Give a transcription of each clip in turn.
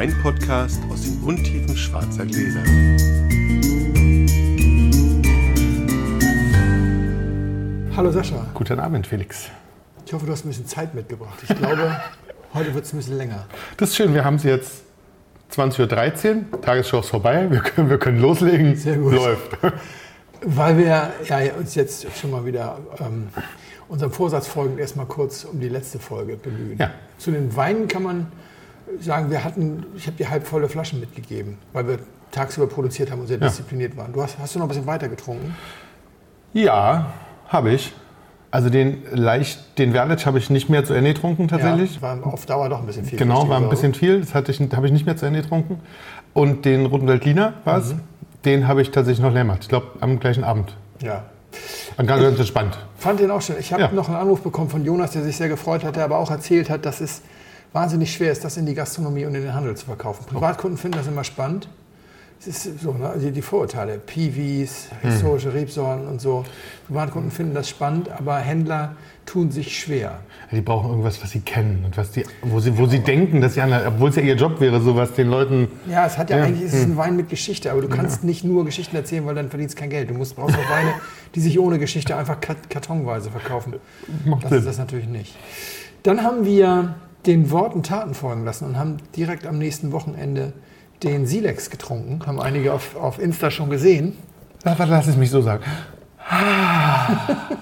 Weinpodcast aus den Untiefen schwarzer Gläser. Hallo Sascha. Guten Abend, Felix. Ich hoffe, du hast ein bisschen Zeit mitgebracht. Ich glaube, heute wird es ein bisschen länger. Das ist schön, wir haben es jetzt 20.13 Uhr, Tagesschau ist vorbei, wir können, wir können loslegen. Sehr gut. Läuft. Weil wir ja, uns jetzt schon mal wieder ähm, unserem Vorsatz folgend erstmal kurz um die letzte Folge bemühen. Ja. Zu den Weinen kann man sagen, wir hatten, ich habe dir halbvolle Flaschen mitgegeben, weil wir tagsüber produziert haben und sehr Ja. diszipliniert waren. Du hast, hast du noch ein bisschen weiter getrunken? Ja, habe ich. Also den leicht, den Verlic habe ich nicht mehr zu Ende getrunken tatsächlich. Ja, war auf Dauer doch ein bisschen viel. Genau, war ein bisschen viel. Das hatte ich, habe ich nicht mehr zu Ende getrunken. Und den Roten Veltliner war es. Mhm. Den habe ich tatsächlich noch leer gemacht. Ich glaube, am gleichen Abend. Ja. War ganz ganz entspannt. Fand den auch schön. Ich habe Ja. noch einen Anruf bekommen von Jonas, der sich sehr gefreut hat, der aber auch erzählt hat, dass es wahnsinnig schwer ist, das in die Gastronomie und in den Handel zu verkaufen. Privatkunden finden das immer spannend. Es ist so, ne? die, die Vorurteile, Piwis, Hm. historische Rebsorten und so. Privatkunden finden das spannend, aber Händler tun sich schwer. Die brauchen irgendwas, was sie kennen und was die, wo sie, wo sie denken, dass sie anderen, obwohl es ja ihr Job wäre, sowas den Leuten. Ja, es hat ja, Ja. eigentlich ist es ein Wein mit Geschichte, aber du kannst nicht nur Geschichten erzählen, weil dann verdienst kein Geld. Du musst brauchst auch Weine, die sich ohne Geschichte einfach kartonweise verkaufen. Macht Das Sinn. ist das natürlich nicht. Dann haben wir den Worten Taten folgen lassen und haben direkt am nächsten Wochenende den Silex getrunken. Haben einige auf, auf Insta schon gesehen. Lass, lass es mich so sagen.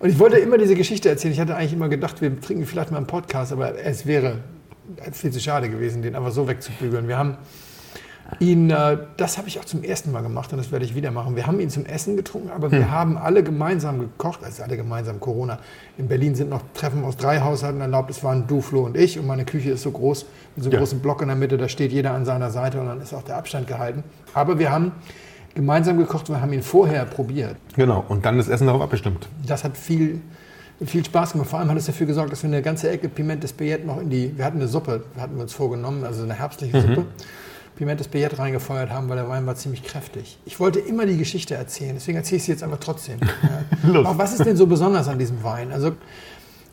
Und ich wollte immer diese Geschichte erzählen. Ich hatte eigentlich immer gedacht, wir trinken vielleicht mal einen Podcast, aber es wäre viel zu schade gewesen, den einfach so wegzubügeln. Wir haben ihn, äh, das habe ich auch zum ersten Mal gemacht und das werde ich wieder machen. Wir haben ihn zum Essen getrunken, aber wir haben alle gemeinsam gekocht, also alle gemeinsam Corona. In Berlin sind noch Treffen aus drei Haushalten erlaubt. Es waren du, Flo und ich und meine Küche ist so groß, mit so einem Ja. großen Block in der Mitte, da steht jeder an seiner Seite und dann ist auch der Abstand gehalten. Aber wir haben gemeinsam gekocht und wir haben ihn vorher probiert. Genau. Und dann das Essen darauf abgestimmt. Das hat viel, viel Spaß gemacht. Vor allem hat es dafür gesorgt, dass wir eine ganze Ecke Pimentes Billett noch in die. Wir hatten eine Suppe, hatten wir uns vorgenommen, also eine herbstliche Suppe. Pimentes Billett reingefeuert haben, weil der Wein war ziemlich kräftig. Ich wollte immer die Geschichte erzählen, deswegen erzähle ich sie jetzt einfach trotzdem. Aber was ist denn so besonders an diesem Wein? Also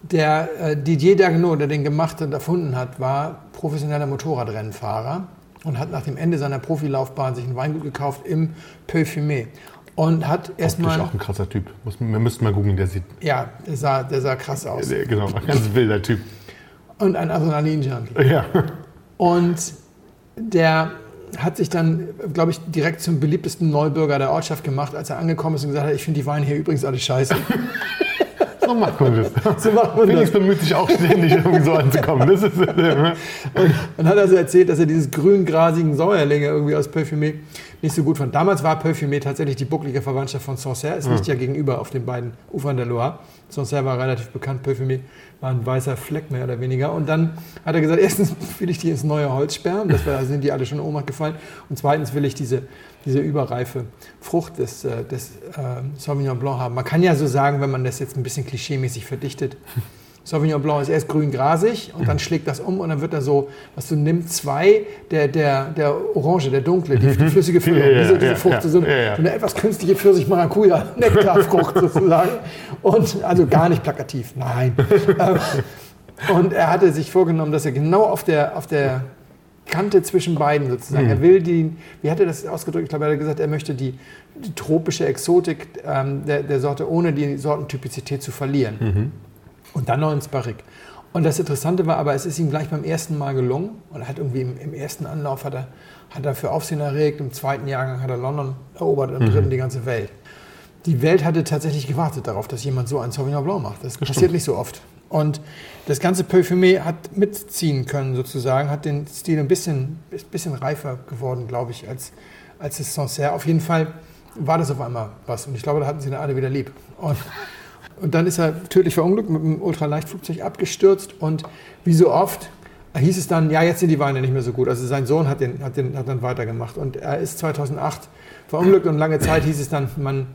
der äh, Didier Dagenot, der den gemacht und erfunden hat, war professioneller Motorradrennfahrer und hat nach dem Ende seiner Profilaufbahn sich ein Weingut gekauft im Parfumé und hat erstmal auch ein krasser Typ. Muss, wir müssten mal googeln, der sieht. ja, der sah, der sah krass aus. Der, genau, ein ganz wilder Typ. Und ein Adrenalin-Junkie. Ja. Und der hat sich dann, glaube ich, direkt zum beliebtesten Neubürger der Ortschaft gemacht, als er angekommen ist und gesagt hat, ich finde die Weine hier übrigens alle scheiße. So macht man das. So macht man Felix das. bemüht sich auch ständig, irgendwie so anzukommen. Das ist, äh, Und dann hat er so erzählt, dass er dieses grün-grasigen Säuerlinge irgendwie aus Parfumé nicht so gut fand. Damals war Parfumé tatsächlich die bucklige Verwandtschaft von Sancerre. Es liegt ja gegenüber auf den beiden Ufern der Loire. Sancerre war relativ bekannt, Parfumé war ein weißer Fleck mehr oder weniger. Und dann hat er gesagt, erstens will ich die ins neue Holz sperren, das war, da sind die alle schon in Ohnmacht gefallen. Und zweitens will ich diese, diese überreife Frucht des, äh, des äh, Sauvignon Blanc haben. Man kann ja so sagen, wenn man das jetzt ein bisschen klischeemäßig verdichtet, Sauvignon Blanc ist erst grün-grasig und dann schlägt das um und dann wird er so, was du nimmst, zwei der, der, der Orange, der dunkle, die, die flüssige Füllung, Ja, ja, diese, diese Frucht, so, eine, so eine etwas künstliche Pfirsich-Maracuja-Nektarfrucht sozusagen. Und also gar nicht plakativ, nein. Und er hatte sich vorgenommen, dass er genau auf der, auf der Kante zwischen beiden sozusagen. Er will die, wie hat er das ausgedrückt? Ich glaube, er hat gesagt, er möchte die, die tropische Exotik ähm, der, der Sorte ohne die Sortentypizität zu verlieren. Und dann noch ins Barrique. Und das Interessante war aber, es ist ihm gleich beim ersten Mal gelungen. Und er hat irgendwie im, im ersten Anlauf hat er, hat er für Aufsehen erregt, im zweiten Jahrgang hat er London erobert und im dritten die ganze Welt. Die Welt hatte tatsächlich gewartet darauf, dass jemand so ein Sauvignon Blanc macht. Das passiert nicht so oft. Und das ganze Parfumé hat mitziehen können sozusagen, hat den Stil ein bisschen, bisschen reifer geworden, glaube ich, als, als das Sancerre. Auf jeden Fall war das auf einmal was. Und ich glaube, da hatten sie dann alle wieder lieb. Und, und dann ist er tödlich verunglückt mit einem Ultraleichtflugzeug abgestürzt. Und wie so oft hieß es dann, ja, jetzt sind die Weine nicht mehr so gut. Also sein Sohn hat, den, hat, den, hat dann weitergemacht. Und er ist 2008 verunglückt und lange Zeit hieß es dann, man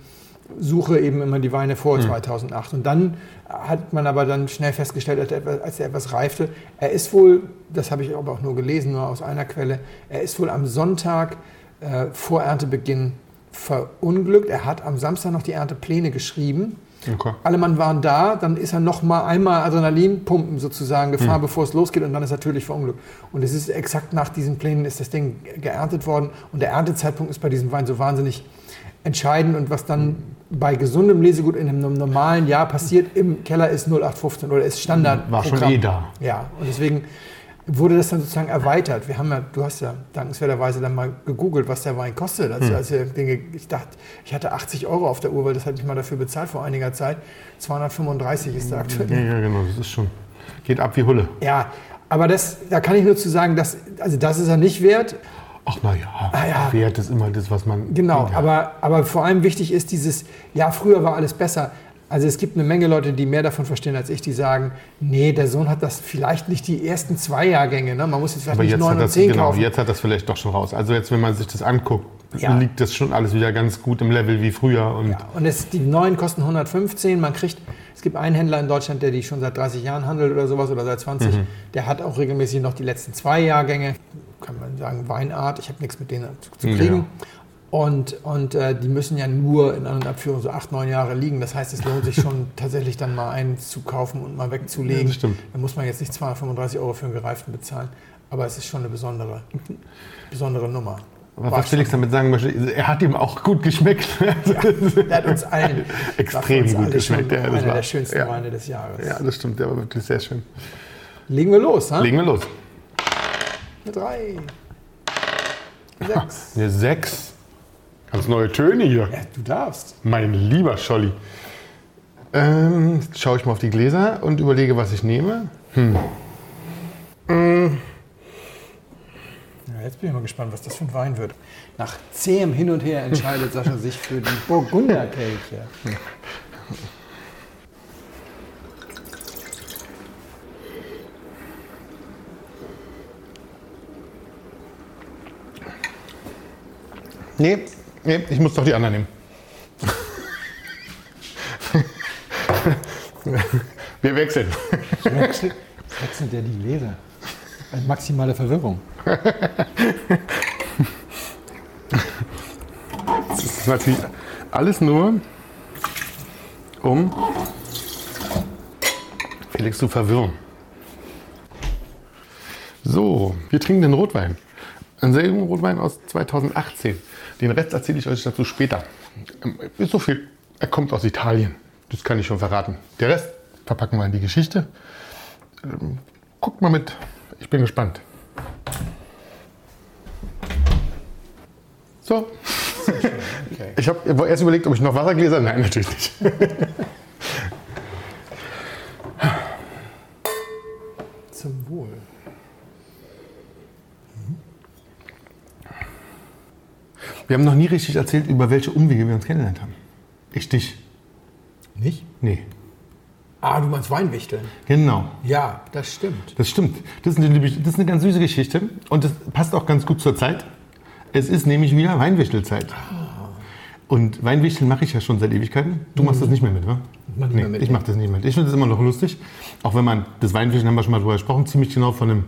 suche eben immer die Weine vor 2008. Und dann hat man aber dann schnell festgestellt, als er etwas- als er etwas reifte, er ist wohl, das habe ich aber auch nur gelesen, nur aus einer Quelle, er ist wohl am Sonntag äh, vor Erntebeginn verunglückt. Er hat am Samstag noch die Erntepläne geschrieben. Okay. Alle Mann waren da, dann ist er noch mal einmal Adrenalinpumpen sozusagen gefahren, Hm. bevor es losgeht und dann ist er natürlich verunglückt. Und es ist exakt nach diesen Plänen ist das Ding geerntet worden und der Erntezeitpunkt ist bei diesem Wein so wahnsinnig entscheidend und was dann bei gesundem Lesegut in einem normalen Jahr passiert im Keller ist 0815 oder ist Standard. War schon eh da. Ja, und deswegen wurde das dann sozusagen erweitert. Wir haben ja, du hast ja dankenswerterweise dann mal gegoogelt, was der Wein kostet. Also, als wir Dinge, ich dachte, ich hatte 80 Euro auf der Uhr, weil das hatte ich mal dafür bezahlt vor einiger Zeit. 235 ist der aktuell. Ja, ja, genau, das ist schon. Geht ab wie Hulle. Ja, aber das, da kann ich nur zu sagen, dass, also das ist er nicht wert. Ach na ja, Ah, ja. Wert ist immer das, was man. Genau, ja. aber, aber vor allem wichtig ist dieses, ja, früher war alles besser. Also es gibt eine Menge Leute, die mehr davon verstehen als ich, die sagen, nee, der Sohn hat das vielleicht nicht die ersten zwei Jahrgänge. Ne? Man muss jetzt vielleicht Aber nicht jetzt neun hat, und das, zehn genau, kaufen. jetzt hat das vielleicht doch schon raus. Also jetzt, wenn man sich das anguckt, Ja. liegt das schon alles wieder ganz gut im Level wie früher. Und Ja, und es, die neuen kosten 115. Man kriegt, es gibt einen Händler in Deutschland, der die schon seit 30 Jahren handelt oder sowas oder seit 20. Mhm. Der hat auch regelmäßig noch die letzten zwei Jahrgänge. Kann man sagen, Weinart. Ich habe nichts mit denen zu, zu Ja. Und, und äh, die müssen ja nur in An- und Abführung so acht, neun Jahre liegen. Das heißt, es lohnt sich schon tatsächlich dann mal einen zu kaufen und mal wegzulegen. Ja, das stimmt. Da muss man jetzt nicht 235 Euro für einen gereiften bezahlen. Aber es ist schon eine besondere, besondere Nummer. War was Felix damit sagen möchte, er hat ihm auch gut geschmeckt. Der hat uns allen Extrem uns gut geschmeckt, ja, das einer war- der schönsten ja. Weine des Jahres. ja, das stimmt, der war wirklich sehr schön. Legen wir los, ha? Legen wir los. Eine Drei. Sechs. Eine 6. Ganz neue Töne hier. Ja, du darfst. Mein lieber Scholli. Ähm, jetzt schaue ich mal auf die Gläser und überlege, was ich nehme. Ja, jetzt bin ich mal gespannt, was das für ein Wein wird. Nach zähem Hin und Her entscheidet Sascha sich für die Burgunderkelche. Nee, nee, ich muss doch die anderen nehmen. Wir wechseln. Wechselt, wechselt der die Gläser? Eine maximale Verwirrung. Das ist natürlich alles nur, um Felix zu verwirren. So, wir trinken den Rotwein. Einen jungen Rotwein aus 2018. Den Rest erzähle ich euch dazu später. Ähm, Ist so viel. Er kommt aus Italien. Das kann ich schon verraten. Der Rest verpacken wir in die Geschichte. Ähm, Guckt mal mit. Ich bin gespannt. So. Okay. Ich habe erst überlegt, ob ich noch Wassergläser. Nein, natürlich nicht. Zum Wohl. Wir haben noch nie richtig erzählt, über welche Umwege wir uns kennengelernt haben. Ich dich. Nicht? Nee. Ah, du meinst Weinwichteln. Genau. Ja, das stimmt. Das stimmt. Das ist, eine, das ist eine ganz süße Geschichte und das passt auch ganz gut zur Zeit. Es ist nämlich wieder Weinwichtelzeit. Und Weinwichteln mache ich ja schon seit Ewigkeiten. Du machst das nicht mehr mit, wa? mach nicht nee, mehr mit, ich nee. mache das nicht mit. Ich finde das immer noch lustig. Auch wenn man, das Weinwichteln haben wir schon mal drüber gesprochen, ziemlich genau von einem,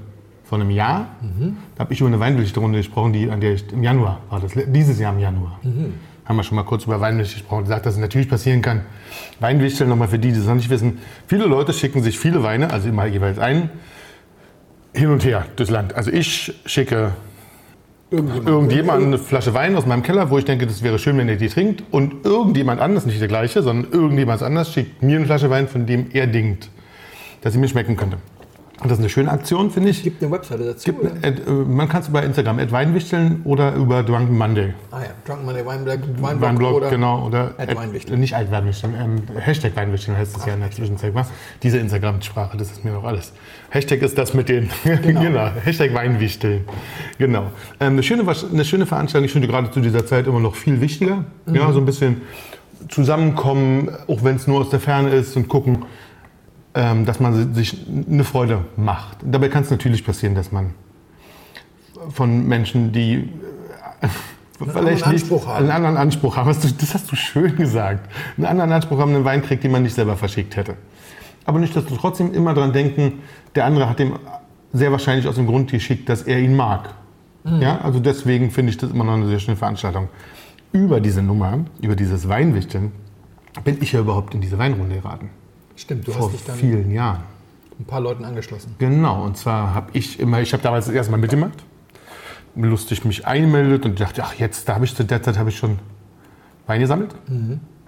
von einem Jahr. Da habe ich über eine Weinwichtelrunde gesprochen, die, an der ich im Januar war. Das, dieses Jahr im Januar. Haben wir schon mal kurz über Weinwichteln gesprochen. Gesagt, dass es natürlich passieren kann. Weinwichteln, nochmal für die, die es noch nicht wissen. Viele Leute schicken sich viele Weine, also immer jeweils einen, hin und her durchs Land. Also ich schicke Irgendjemand. irgendjemand eine Flasche Wein aus meinem Keller, wo ich denke, das wäre schön, wenn er die trinkt. Und irgendjemand anders, nicht der gleiche, sondern irgendjemand anders schickt mir eine Flasche Wein, von dem er denkt, dass sie mir schmecken könnte. Das ist eine schöne Aktion, finde ich. Gibt eine Webseite dazu. Gibt, oder? äh, man kann es über Instagram, at Weinwichteln oder über Drunken Monday. ah ja, Drunken Monday Weinblog, Weinblog, Weinblog, oder genau. Oder at Weinwichteln. Nicht at Weinwichteln, ähm, Hashtag Weinwichteln heißt es ja in der Zwischenzeit. Was? Diese Instagram-Sprache, das ist mir noch alles. Hashtag ist das mit den, genau. Hashtag Weinwichteln. Genau. Ähm, eine, schöne, eine schöne Veranstaltung, ich finde gerade zu dieser Zeit immer noch viel wichtiger. Ja, so ein bisschen zusammenkommen, auch wenn es nur aus der Ferne ist und gucken, dass man sich eine Freude macht. Dabei kann es natürlich passieren, dass man von Menschen, die äh, vielleicht anderen nicht haben. einen anderen Anspruch haben, das, hast du schön gesagt, einen anderen Anspruch haben, einen Wein kriegt, den man nicht selber verschickt hätte. Aber nicht, dass du trotzdem immer daran denken, der andere hat dem sehr wahrscheinlich aus dem Grund geschickt, dass er ihn mag. Mhm. Ja, also deswegen finde ich das immer noch eine sehr schöne Veranstaltung. über diese Nummer, über dieses Weinwichteln, bin ich ja überhaupt in diese Weinrunde geraten. Stimmt, du Vor hast dich dann vielen Jahren. ein paar Leuten angeschlossen. Genau, und zwar habe ich immer, ich habe damals das erste Mal mitgemacht, lustig mich eingemeldet und dachte, ach jetzt, da habe ich zu der Zeit habe ich schon Wein gesammelt.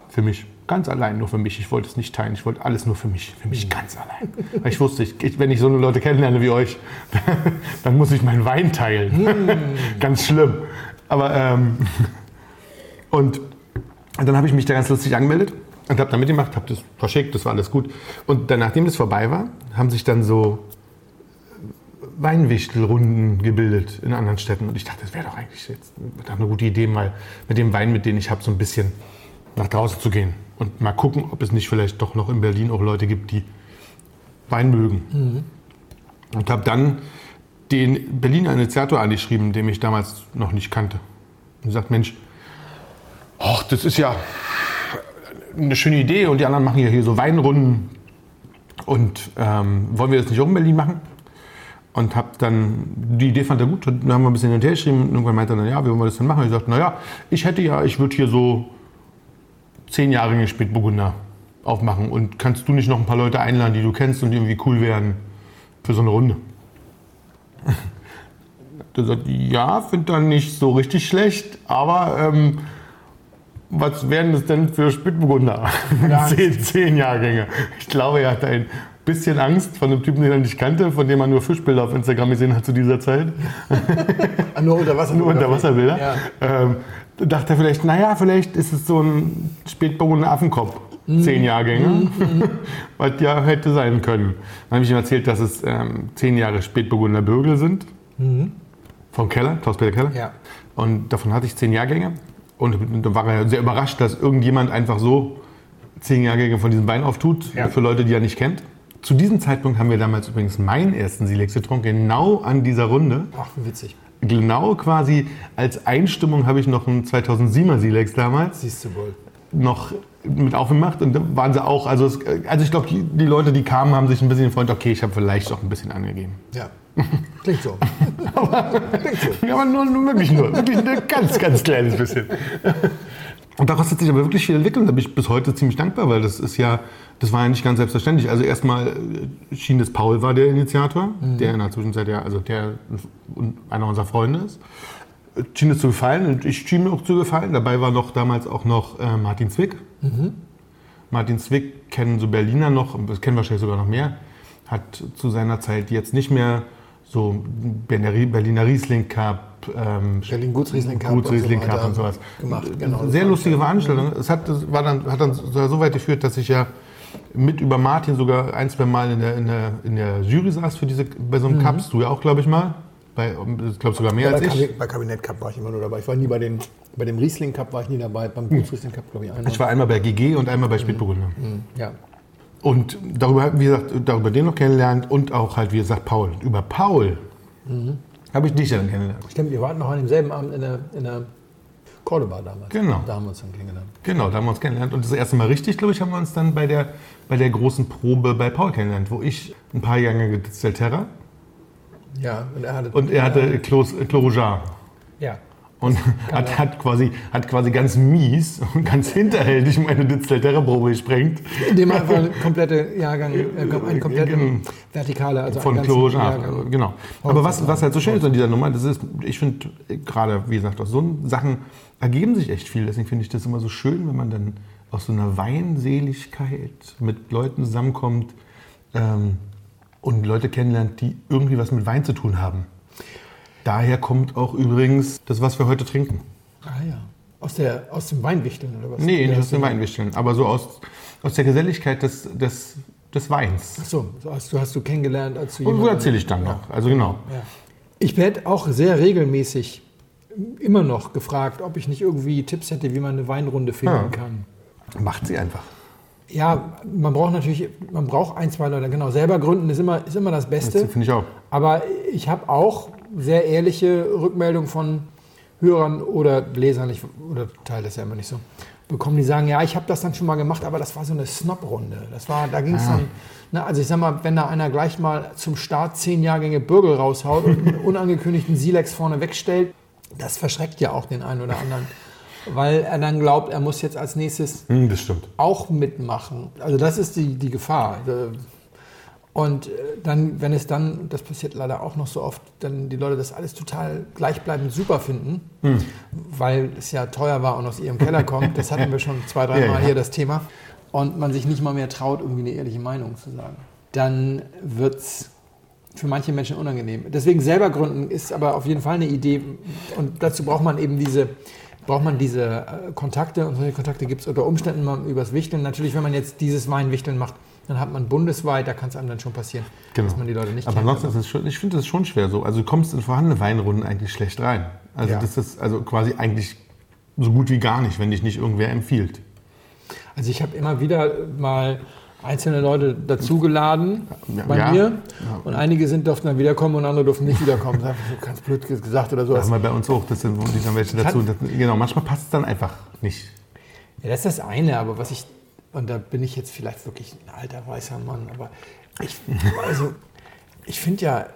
Für mich, ganz allein, nur für mich. Ich wollte es nicht teilen, ich wollte alles nur für mich, für mich ganz allein. Weil ich wusste, ich, wenn ich so eine Leute kennenlerne wie euch, dann muss ich meinen Wein teilen. ganz schlimm. Aber, ähm, und dann habe ich mich da ganz lustig angemeldet und habe da mitgemacht, habe das verschickt, das war alles gut. Und dann, nachdem das vorbei war, haben sich dann so Weinwichtelrunden gebildet in anderen Städten. Und ich dachte, das wäre doch eigentlich jetzt eine gute Idee, mal mit dem Wein, mit dem ich habe, so ein bisschen nach draußen zu gehen. Und mal gucken, ob es nicht vielleicht doch noch in Berlin auch Leute gibt, die Wein mögen. Und habe dann den Berliner Initiator angeschrieben, den ich damals noch nicht kannte. Und gesagt, Mensch, ach, das ist ja eine schöne Idee und die anderen machen ja hier so Weinrunden. Und ähm, wollen wir das nicht auch in Berlin machen? Und habe dann, die Idee fand er gut, dann haben wir ein bisschen hin und her geschrieben irgendwann meinte er dann, ja, wie wollen wir das denn machen? Ich sagte, naja, ich hätte ja, ich würde hier so zehnjährige Spätburgunder aufmachen und kannst du nicht noch ein paar Leute einladen, die du kennst und die irgendwie cool wären für so eine Runde? Der sagt, ja, finde dann nicht so richtig schlecht, aber ähm, was wären das denn für Spätburgunder? zehn, zehn Jahrgänge. Ich glaube, er hatte ein bisschen Angst von einem Typen, den er nicht kannte, von dem er nur Fischbilder auf Instagram gesehen hat zu dieser Zeit. Ah, nur unter Wasser. Nur Unterwasserbilder. Ja. Ähm, da dachte er vielleicht, naja, vielleicht ist es so ein Spätburgunder Affenkopf. Zehn Jahrgänge, was ja hätte sein können. Dann habe ich ihm erzählt, dass es ähm, zehn Jahre Spätburgunder Bürgel sind. Vom Keller, Klaus-Peter Keller. Ja. Und davon hatte ich zehn Jahrgänge. Und da war er sehr überrascht, dass irgendjemand einfach so zehn Jahrgänge von diesem Wein auftut, Ja. für Leute, die er nicht kennt. Zu diesem Zeitpunkt haben wir damals übrigens meinen ersten Silex getrunken, genau an dieser Runde. Ach, wie witzig. Genau quasi als Einstimmung habe ich noch einen 2007er Silex damals Siehst du wohl. noch mit aufgemacht und da waren sie auch, also, es, also ich glaube, die, die Leute, die kamen, haben sich ein bisschen gefreut, okay, ich habe vielleicht auch ein bisschen angegeben. Ja. Klingt so. Ja, aber nur, nur wirklich nur, wirklich ein ganz, ganz kleines bisschen. Und daraus hat sich aber wirklich viel entwickelt und da bin ich bis heute ziemlich dankbar, weil das ist ja, das war ja nicht ganz selbstverständlich. Also erstmal äh, schien es Paul war der Initiator, der in der Zwischenzeit ja, also der einer unserer Freunde ist. Schien es zu gefallen und ich schien mir auch zu gefallen. Dabei war noch damals auch noch äh, Martin Zwick. Martin Zwick kennen so Berliner noch, das kennen wahrscheinlich sogar noch mehr, hat zu seiner Zeit jetzt nicht mehr so Berliner Riesling Cup, ähm, Berlin Gutsriesling Cup. Gutsriesling und so Cup und sowas. Gemacht, genau. Sehr lustige Veranstaltung. Es hat, das war dann, hat dann sogar so weit geführt, dass ich ja mit über Martin sogar ein, zwei Mal in der, in der, in der Jury saß für diese, bei so einem Cups. Du ja auch, glaube ich, mal. Bei, ich glaube sogar mehr Ja, als ich. Kabinett, bei Kabinett Cup war ich immer nur dabei. Ich war nie bei, den, bei dem Riesling Cup war ich nie dabei. Beim Gutsriesling Cup glaube ich einmal. Ich war einmal bei GG und einmal bei Spätburgunder. ja. Und darüber, wie gesagt, darüber den noch kennengelernt und auch halt, wie gesagt, Paul. Über Paul habe ich dich dann kennengelernt. Stimmt, wir waren noch an demselben Abend in der, in der Cordoba damals. Genau. Da haben wir uns dann kennengelernt. Genau, da haben wir uns kennengelernt. Und das erste Mal richtig, glaube ich, haben wir uns dann bei der, bei der großen Probe bei Paul kennengelernt, wo ich ein paar Jahre Terra Ja, und er hatte. und er hatte Clos, Clos Ja. Und hat, hat, quasi, hat quasi ganz mies und ganz hinterhältig meine Terra-Probe gesprengt. Indem er einfach eine komplette Jahrgang, äh, eine komplette Genau. Vertikale, also Von einen ganzen Clos Jahrgang. genau. Aber was, was halt so schön ist an dieser Nummer, das ist, ich finde, gerade, wie gesagt, aus so Sachen ergeben sich echt viel. Deswegen finde ich das immer so schön, wenn man dann aus so einer Weinseligkeit mit Leuten zusammenkommt ähm, und Leute kennenlernt, die irgendwie was mit Wein zu tun haben. Daher kommt auch übrigens das, was wir heute trinken. Ah ja. Aus, der, aus dem Weinwichteln oder was? Nee, Ja, nicht aus dem Weinwichteln, aber so aus, aus der Geselligkeit des, des, des Weins. Ach so, hast du, hast du kennengelernt, als du Und wo erzähle ich dann noch? Also genau. Ja. Ich werde auch sehr regelmäßig immer noch gefragt, ob ich nicht irgendwie Tipps hätte, wie man eine Weinrunde finden Ja. kann. Macht sie einfach. Ja, man braucht natürlich, man braucht ein, zwei Leute, genau. Selber gründen ist immer, ist immer das Das Beste. finde ich auch. Aber ich habe auch sehr ehrliche Rückmeldungen von Hörern oder Lesern, ich, oder teile das ja immer nicht so, bekommen, die sagen, ja, ich habe das dann schon mal gemacht, aber das war so eine Snob-Runde. Das war, da ging es dann, ne, also ich sag mal, wenn da einer gleich mal zum Start zehn Jahrgänge Bürgel raushaut und einen unangekündigten Silex vorne wegstellt, das verschreckt ja auch den einen oder anderen. weil er dann glaubt, er muss jetzt als nächstes Hm, auch mitmachen. Also das ist die, die Gefahr. Und äh, dann, wenn es dann, das passiert leider auch noch so oft, dann die Leute das alles total gleichbleibend super finden, weil es ja teuer war und aus ihrem Keller kommt. Das hatten wir schon zwei, drei Ja, Mal ja. hier das Thema. Und man sich nicht mal mehr traut, irgendwie eine ehrliche Meinung zu sagen. Dann wird es für manche Menschen unangenehm. Deswegen selber gründen ist aber auf jeden Fall eine Idee. Und dazu braucht man eben diese, braucht man diese äh, Kontakte. Und solche Kontakte gibt es unter Umständen mal übers Wichteln. Natürlich, wenn man jetzt dieses Weinwichteln macht, dann hat man bundesweit, da kann es einem dann schon passieren, dass man die Leute nicht Genau. Aber kennt. ansonsten ist es schon, ich finde das schon schwer so. Also du kommst in vorhandene Weinrunden eigentlich schlecht rein. Also Ja. das ist also quasi eigentlich so gut wie gar nicht, wenn dich nicht irgendwer empfiehlt. Also ich habe immer wieder mal einzelne Leute dazugeladen Ja, bei ja. mir. Ja. Und einige sind durften dann wiederkommen und andere durften nicht wiederkommen. Das ist so ganz blöd gesagt oder Das sowas. haben wir bei uns auch, das sind die dann welche dazu. Das, genau, manchmal passt es dann einfach nicht. Ja, das ist das eine, aber was ich, und da bin ich jetzt vielleicht wirklich ein alter weißer Mann, aber ich, also, ich finde ja,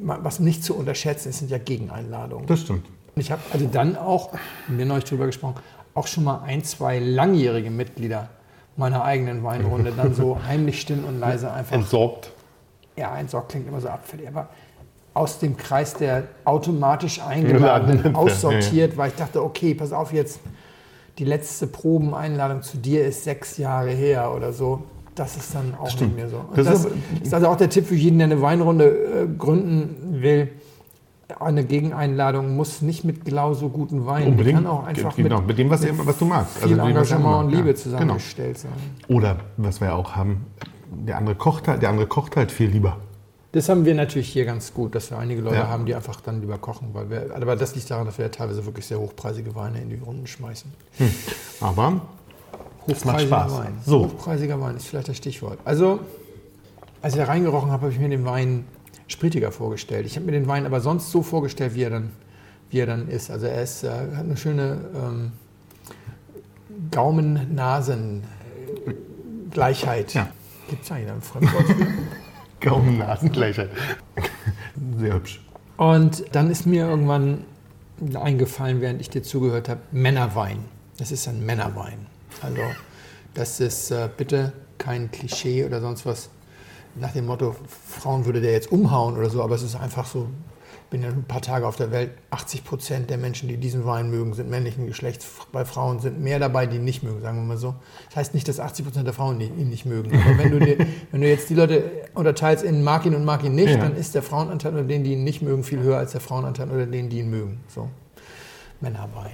was nicht zu unterschätzen ist, sind ja Gegeneinladungen. Das stimmt. Und ich habe also dann auch, wir neulich drüber gesprochen, auch schon mal ein, zwei langjährige Mitglieder meiner eigenen Weinrunde dann so heimlich still und leise einfach Entsorgt. ja, ein Sorg klingt immer so abfällig, aber aus dem Kreis der automatisch Eingeladenen aussortiert, weil ich dachte, okay, pass auf jetzt, die letzte Probeneinladung zu dir ist sechs Jahre her oder so. Das ist dann auch Stimmt. nicht mehr so. Und Das das, ist also auch der Tipp für jeden, der eine Weinrunde äh, gründen will. Eine Gegeneinladung muss nicht mit genau so guten. Die Unbedingt. kann auch einfach genau, mit mit dem, was, ihr- was du magst. viel mit was ihr Engagement und. Liebe Ja, zusammengestellt sein. Genau. Oder, was wir auch haben, der andere, kocht halt, der andere kocht halt viel lieber. Das haben wir natürlich hier ganz gut, dass wir einige Leute Ja. haben, die einfach dann lieber kochen. Weil wir, aber das liegt daran, dass wir ja teilweise wirklich sehr hochpreisige Weine in die Runden schmeißen. Aber macht Hochpreisiger. Wein. So. Hochpreisiger Wein ist vielleicht das Stichwort. Also, als ich da reingerochen habe, habe ich mir den Wein spritiger vorgestellt. Ich habe mir den Wein aber sonst so vorgestellt, wie er dann, wie er dann ist. Also er ist, äh, hat eine schöne ähm, Gaumen-Nasen-Gleichheit. Ja. Gibt es eigentlich ein Fremdwort für? Gaumen-Nasengleichheit. Sehr hübsch. Und dann ist mir irgendwann eingefallen, während ich dir zugehört habe, Männerwein. Das ist ein Männerwein. Also das ist äh, bitte kein Klischee oder sonst was nach dem Motto, Frauen würde der jetzt umhauen oder so, aber es ist einfach so, bin ja ein paar Tage auf der Welt, 80 Prozent der Menschen, die diesen Wein mögen, sind männlichen Geschlechts. Bei Frauen sind mehr dabei, die ihn nicht mögen, sagen wir mal so. Das heißt nicht, dass 80 Prozent der Frauen ihn nicht mögen. Aber wenn du, dir, wenn du jetzt die Leute unterteilst in mag ihn und mag ihn nicht, Ja. dann ist der Frauenanteil unter denen, die ihn nicht mögen, viel höher als der Frauenanteil unter denen, die ihn mögen. So. Männerwein.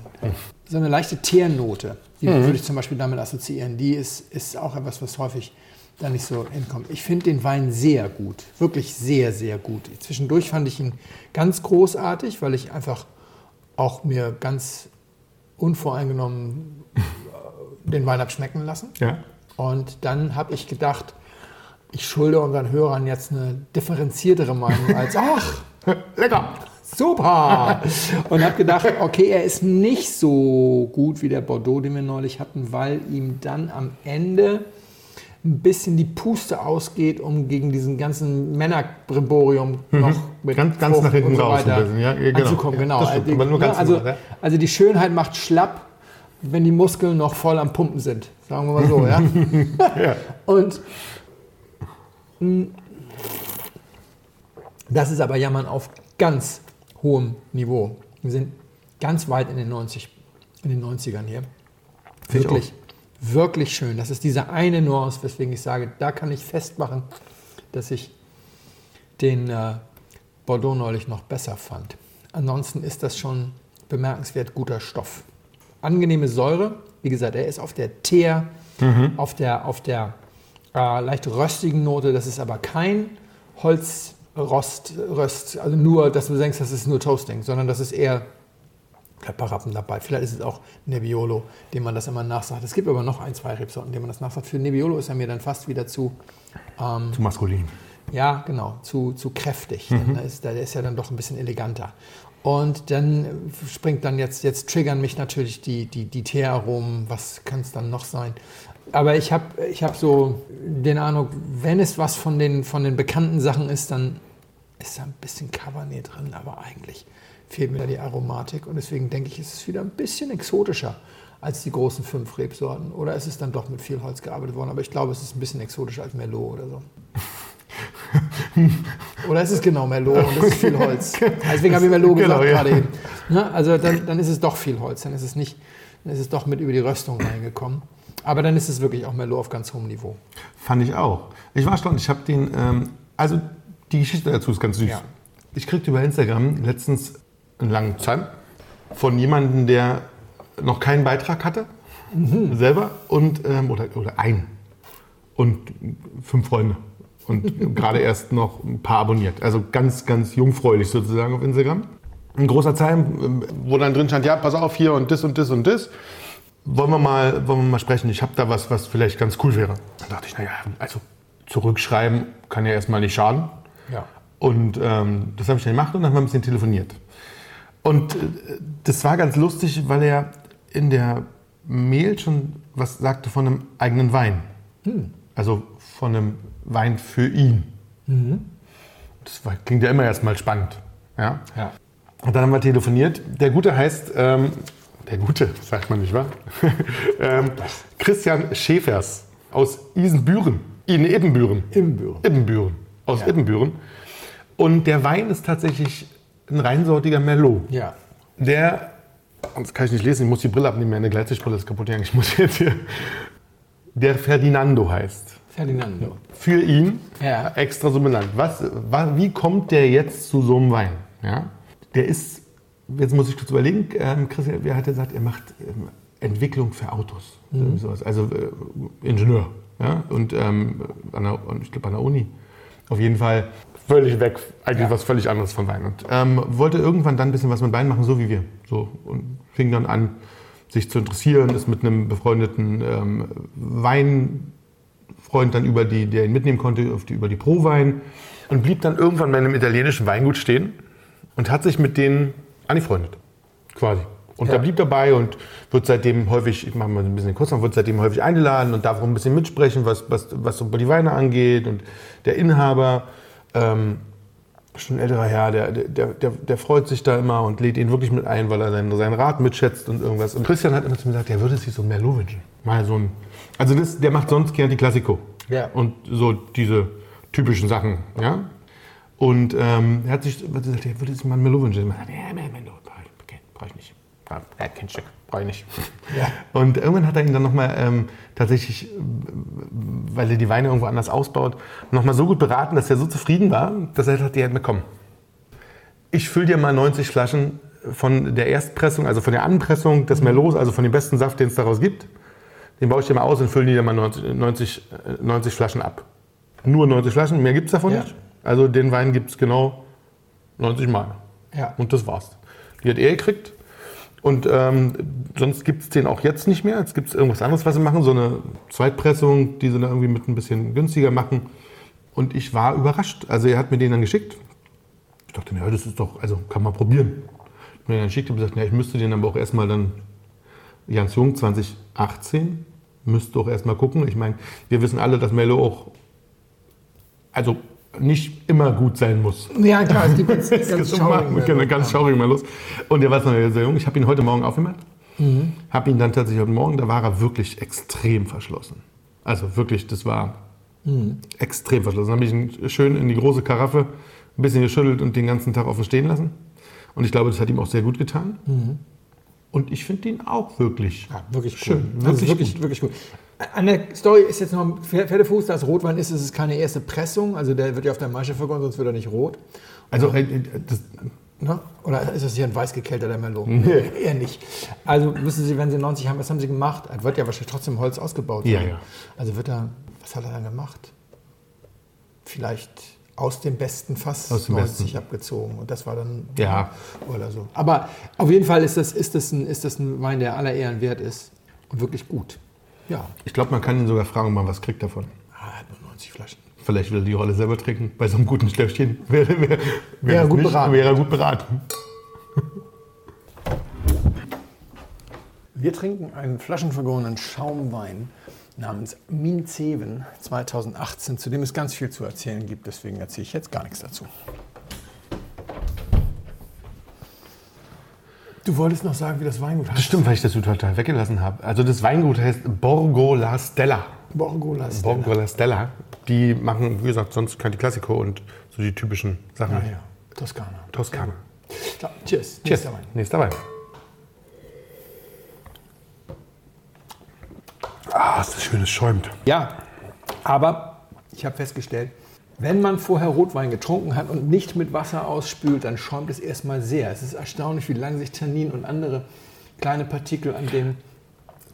So eine leichte Teernote, die würde ich zum Beispiel damit assoziieren. Die ist, ist auch etwas, was häufig da nicht so hinkommt. Ich finde den Wein sehr gut, wirklich sehr, sehr gut. Zwischendurch fand ich ihn ganz großartig, weil ich einfach auch mir ganz unvoreingenommen äh, den Wein habe schmecken lassen. Ja. Und dann habe ich gedacht, ich schulde unseren Hörern jetzt eine differenziertere Meinung als, ach, Lecker! Super! Und habe gedacht, okay, er ist nicht so gut wie der Bordeaux, den wir neulich hatten, weil ihm dann am Ende ein bisschen die Puste ausgeht, um gegen diesen ganzen Männerbrimborium noch mit Mhm. Ganz- ganz Frucht nach hinten und so raus ein bisschen, ja, ja, genau. anzukommen. Ja, Genau. das stimmt, Also, ganz also, ja. also die Schönheit macht schlapp, wenn die Muskeln noch voll am Pumpen sind. Sagen wir mal so, ja. Ja. Und mh, das ist aber Jammern auf ganz hohem Niveau. Wir sind ganz weit in den 90, in den 90ern hier. Wirklich, wirklich schön. Das ist diese eine Nuance, weswegen ich sage, da kann ich festmachen, dass ich den äh, Bordeaux neulich noch besser fand. Ansonsten ist das schon bemerkenswert guter Stoff. Angenehme Säure, wie gesagt, er ist auf der Teer, auf der, auf der äh, leicht röstigen Note. Das ist aber kein Holzrost, Röst, also nur, dass du denkst, das ist nur Toasting, sondern das ist eher Pfefferrappen dabei. Vielleicht ist es auch Nebbiolo, dem man das immer nachsagt. Es gibt aber noch ein, zwei Rebsorten, denen man das nachsagt. Für Nebbiolo ist er mir dann fast wieder zu, Zu maskulin. ja, genau, zu, zu kräftig. Dann ist, der ist ja dann doch ein bisschen eleganter. Und dann springt dann jetzt, jetzt triggern mich natürlich die, die, die Teeraromen, was kann es dann noch sein? Aber ich habe ich hab so den Eindruck, wenn es was von den, von den bekannten Sachen ist, dann ist da ein bisschen Cabernet drin, aber eigentlich fehlt mir da die Aromatik. Und deswegen denke ich, ist es wieder ein bisschen exotischer als die großen fünf Rebsorten. Oder ist es dann doch mit viel Holz gearbeitet worden? Aber ich glaube, es ist ein bisschen exotischer als Merlot oder so. Oder ist es genau Merlot und es ist viel Holz? Deswegen habe ich Merlot Genau, gesagt ja. gerade eben. Ne? Also dann, dann ist es doch viel Holz, dann ist es nicht, dann ist es doch mit über die Röstung reingekommen. Aber dann ist es wirklich auch Merlot auf ganz hohem Niveau. Fand ich auch. Ich war erstaunt. Ich habe den, ähm, also die Geschichte dazu ist ganz süß. Ja. Ich kriegte über Instagram letztens einen langen Zahn von jemandem, der noch keinen Beitrag hatte, selber, und, ähm, oder, oder ein. Und fünf Freunde. Und gerade erst noch ein paar abonniert. Also ganz, ganz jungfräulich sozusagen auf Instagram. Ein großer Zahn, ähm, wo dann drin stand, ja, pass auf, hier und das und das und das. Wollen wir mal, wollen wir mal sprechen? Ich habe da was, was vielleicht ganz cool wäre. Dann dachte ich, naja, also zurückschreiben kann ja erstmal nicht schaden. Ja. Und ähm, das habe ich dann gemacht und dann haben wir ein bisschen telefoniert. Und äh, das war ganz lustig, weil er in der Mail schon was sagte von einem eigenen Wein. Also von einem Wein für ihn. Das war, klingt ja immer erstmal spannend. Ja? Ja. Und dann haben wir telefoniert. Der Gute heißt, ähm, der Gute, sagt man nicht wahr? ähm, Christian Schäfers aus Isenbüren. In Ebenbüren. Ibbenbüren. Ibbenbüren. Aus Ja. Ibbenbüren. Und der Wein ist tatsächlich ein reinsortiger Merlot. Ja. Der, das kann ich nicht lesen, ich muss die Brille abnehmen, meine Gleitsichtbrille ist kaputt gegangen. Ich muss jetzt hier. Der Ferdinando heißt. Ferdinando. Für ihn Ja. extra so benannt. Was, wa- wie kommt der jetzt zu so einem Wein? Ja? Der ist, jetzt muss ich kurz überlegen, ähm, Christian, wer hat gesagt, er macht ähm, Entwicklung für Autos. Irgendwie sowas. Also äh, Ingenieur. Ja? Und ähm, an der, und ich glaube an der Uni. Auf jeden Fall völlig weg, eigentlich Ja. was völlig anderes von Wein. Und ähm, wollte irgendwann dann ein bisschen was mit Wein machen, so wie wir. So, und fing dann an, sich zu interessieren, ist mit einem befreundeten ähm, Weinfreund dann über die, der ihn mitnehmen konnte, die, über die Pro-Wein und blieb dann irgendwann bei einem italienischen Weingut stehen und hat sich mit denen angefreundet, quasi. Und Ja. er blieb dabei und wird seitdem häufig, ich mache mal ein bisschen kurz, wird seitdem häufig eingeladen und darf auch ein bisschen mitsprechen, was, was, was so die Weine angeht. Und der Inhaber, ähm, schon ein älterer Herr, der, der, der, der freut sich da immer und lädt ihn wirklich mit ein, weil er seinen, seinen Rat mitschätzt und irgendwas. Und Christian hat immer zu mir gesagt, der würde sich so Merlot wünschen. Mal so ein, also das, der macht sonst gern die Klassiko. Ja. Und so diese typischen Sachen, ja. Und ähm, er hat sich gesagt, er würde sich mal Merlot wünschen. Ich sagte, ja, Merlot, brauche ich, nicht. Ja, er kein Stück, brauche ich nicht. Ja. Und irgendwann hat er ihn dann nochmal ähm, tatsächlich, weil er die Weine irgendwo anders ausbaut, nochmal so gut beraten, dass er so zufrieden war, dass er sagte, ja, komm, ich fülle dir mal 90 Flaschen von der Erstpressung, also von der Anpressung des Merlots, also von dem besten Saft, den es daraus gibt. Den baue ich dir mal aus und fülle dir mal 90, 90, äh, 90 Flaschen ab. Nur 90 Flaschen, mehr gibt es davon Ja. nicht. Also den Wein gibt es genau 90 Mal. Ja. Und das war's. Die hat er gekriegt. Und ähm, sonst gibt es den auch jetzt nicht mehr. Jetzt gibt es irgendwas anderes, was sie machen. So eine Zweitpressung, die sie dann irgendwie mit ein bisschen günstiger machen. Und ich war überrascht. Also er hat mir den dann geschickt. Ich dachte mir, ja, das ist doch, also kann man probieren. Ich mir dann geschickt und gesagt, ja, ich müsste den aber auch erstmal dann, Jans Jung 2018, müsste auch erstmal gucken. Ich meine, wir wissen alle, dass Mello auch, also nicht immer gut sein muss. Ja, klar, es gibt jetzt ganz schaurige genau, ganz schaurig mal los. Und der war noch sehr jung. Ich habe ihn heute Morgen aufgemacht. Mhm. Habe ihn dann tatsächlich heute Morgen, da war er wirklich extrem verschlossen. Also wirklich, das war Mhm. extrem verschlossen. Dann habe ich ihn schön in die große Karaffe ein bisschen geschüttelt und den ganzen Tag offen stehen lassen. Und ich glaube, das hat ihm auch sehr gut getan. Und ich finde ihn auch wirklich Mhm. Ja, wirklich schön. Cool. Also Wirklich, wirklich, gut. wirklich gut. An der Story ist jetzt noch ein Pfer- Pferdefuß, da es Rotwein ist, ist es keine erste Pressung. Also der wird ja auf der Maische vergoren, sonst wird er nicht rot. Also äh, das, Ne? Oder ist das hier ein weiß gekelterter Merlot? Nee. Eher nicht. Also wissen Sie, wenn Sie 90 haben, was haben Sie gemacht? Es wird ja wahrscheinlich trotzdem Holz ausgebaut Ja, ja. Also wird er, was hat er dann gemacht? Vielleicht aus dem besten Fass Aus dem Holz besten. sich abgezogen. Und das war dann Ja. oder so. Aber auf jeden Fall ist das, ist, das ein, ist das ein Wein, der aller Ehren wert ist. Und wirklich gut. Ja. ich glaube, man kann ihn sogar fragen, ob man was kriegt davon. Ah, er hat nur 90 Flaschen. Vielleicht will er die Rolle selber trinken. Bei so einem guten Schläfchen wäre, wäre, wäre, gut nicht, beraten. wäre er gut beraten. Wir trinken einen flaschenvergorenen Schaumwein namens Minzeven 2018, zu dem es ganz viel zu erzählen gibt. Deswegen erzähle ich jetzt gar nichts dazu. Du wolltest noch sagen, wie das Weingut heißt. Das stimmt, weil ich das total weggelassen habe. Also das Weingut heißt Borgo La Stella. Borgo La Stella. Borgo La Stella. Die machen, wie gesagt, sonst kein Classico und so die typischen Sachen. Ah, ja. Toskana. Toskana. So, cheers. Cheers. Nächster Wein. Nächster Wein. Ah, ist das schön, es schäumt. Ja, aber ich habe festgestellt, wenn man vorher Rotwein getrunken hat und nicht mit Wasser ausspült, dann schäumt es erstmal sehr. Es ist erstaunlich, wie lange sich Tannin und andere kleine Partikel, an denen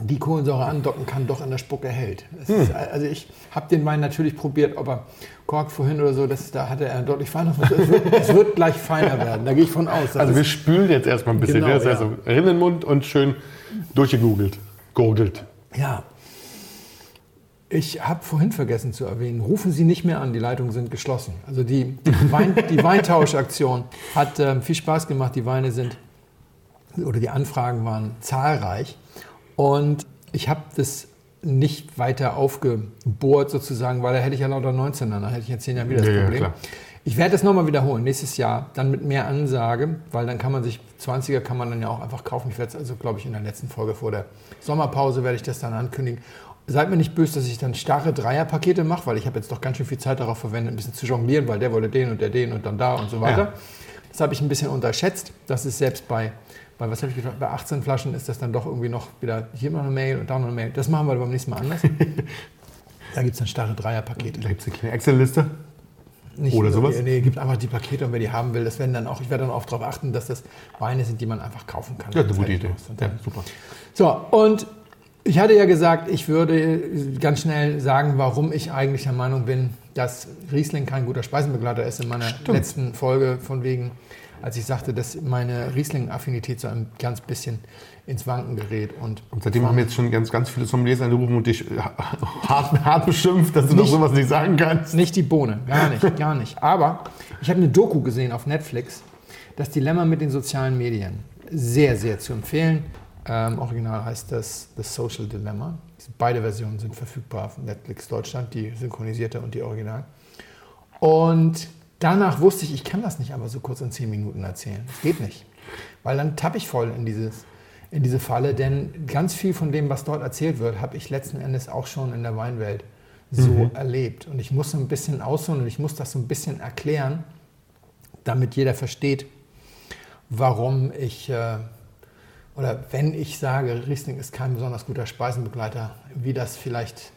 die Kohlensäure andocken kann, doch in der Spucke hält. Es Ist, also ich habe den Wein natürlich probiert, ob er Kork vorhin oder so, das, da hatte er deutlich feiner. Es wird, es wird gleich feiner werden, da gehe ich von aus. Also wir spülen jetzt erstmal ein bisschen. Genau, ist ja. also Rinnenmund und schön durchgegoogelt. Gurgelt. Ja. Ich habe vorhin vergessen zu erwähnen, rufen Sie nicht mehr an, die Leitungen sind geschlossen. Also die, die, Wein, die Weintauschaktion hat ähm, viel Spaß gemacht, die Weine sind, oder die Anfragen waren zahlreich. Und ich habe das nicht weiter aufgebohrt sozusagen, weil da hätte ich ja lauter 19 dann, da hätte ich in 10 Jahren wieder das Ja, ja, Problem. klar. Ich werde das nochmal wiederholen, nächstes Jahr, dann mit mehr Ansage, weil dann kann man sich, 20er kann man dann ja auch einfach kaufen. Ich werde es also, glaube ich, in der letzten Folge vor der Sommerpause werde ich das dann ankündigen. Seid mir nicht böse, dass ich dann starre Dreierpakete mache, weil ich habe jetzt doch ganz schön viel Zeit darauf verwendet, ein bisschen zu jonglieren, weil der wollte den und der den und dann da und so weiter. Ja. Das habe ich ein bisschen unterschätzt. Das ist selbst bei, bei was habe ich gesagt, bei 18 Flaschen ist das dann doch irgendwie noch wieder hier noch eine Mail und da noch eine Mail. Das machen wir beim nächsten Mal anders. da gibt es dann starre Dreierpakete. Da gibt es eine kleine Excel-Liste. Nicht Oder sowas? Nee, gibt einfach die Pakete und wer die haben will, das werden dann auch, ich werde dann auch darauf achten, dass das Weine sind, die man einfach kaufen kann. Ja, eine gute Idee. Ja, super. So, und ich hatte ja gesagt, ich würde ganz schnell sagen, warum ich eigentlich der Meinung bin, dass Riesling kein guter Speisenbegleiter ist in meiner Stimmt. letzten Folge von wegen, als ich sagte, dass meine Riesling-Affinität so ein ganz bisschen ins Wanken gerät. Und Und seitdem haben jetzt schon ganz, ganz viele Sommeliers angerufen und dich hart, hart beschimpft, dass du doch Nicht- sowas nicht sagen kannst. Nicht die Bohne, gar nicht, gar nicht. Aber ich habe eine Doku gesehen auf Netflix, das Dilemma mit den sozialen Medien. Sehr, sehr zu empfehlen. Ähm, original heißt das The Social Dilemma. Beide Versionen sind verfügbar auf Netflix Deutschland, die synchronisierte und die Original. Und danach wusste ich, ich kann das nicht aber so kurz in zehn Minuten erzählen. Das geht nicht. Weil dann tappe ich voll in, dieses, in diese Falle, denn ganz viel von dem, was dort erzählt wird, habe ich letzten Endes auch schon in der Weinwelt so erlebt. Und ich muss so ein bisschen ausholen und ich muss das so ein bisschen erklären, damit jeder versteht, warum ich, äh, oder wenn ich sage, Riesling ist kein besonders guter Speisenbegleiter, wie das vielleicht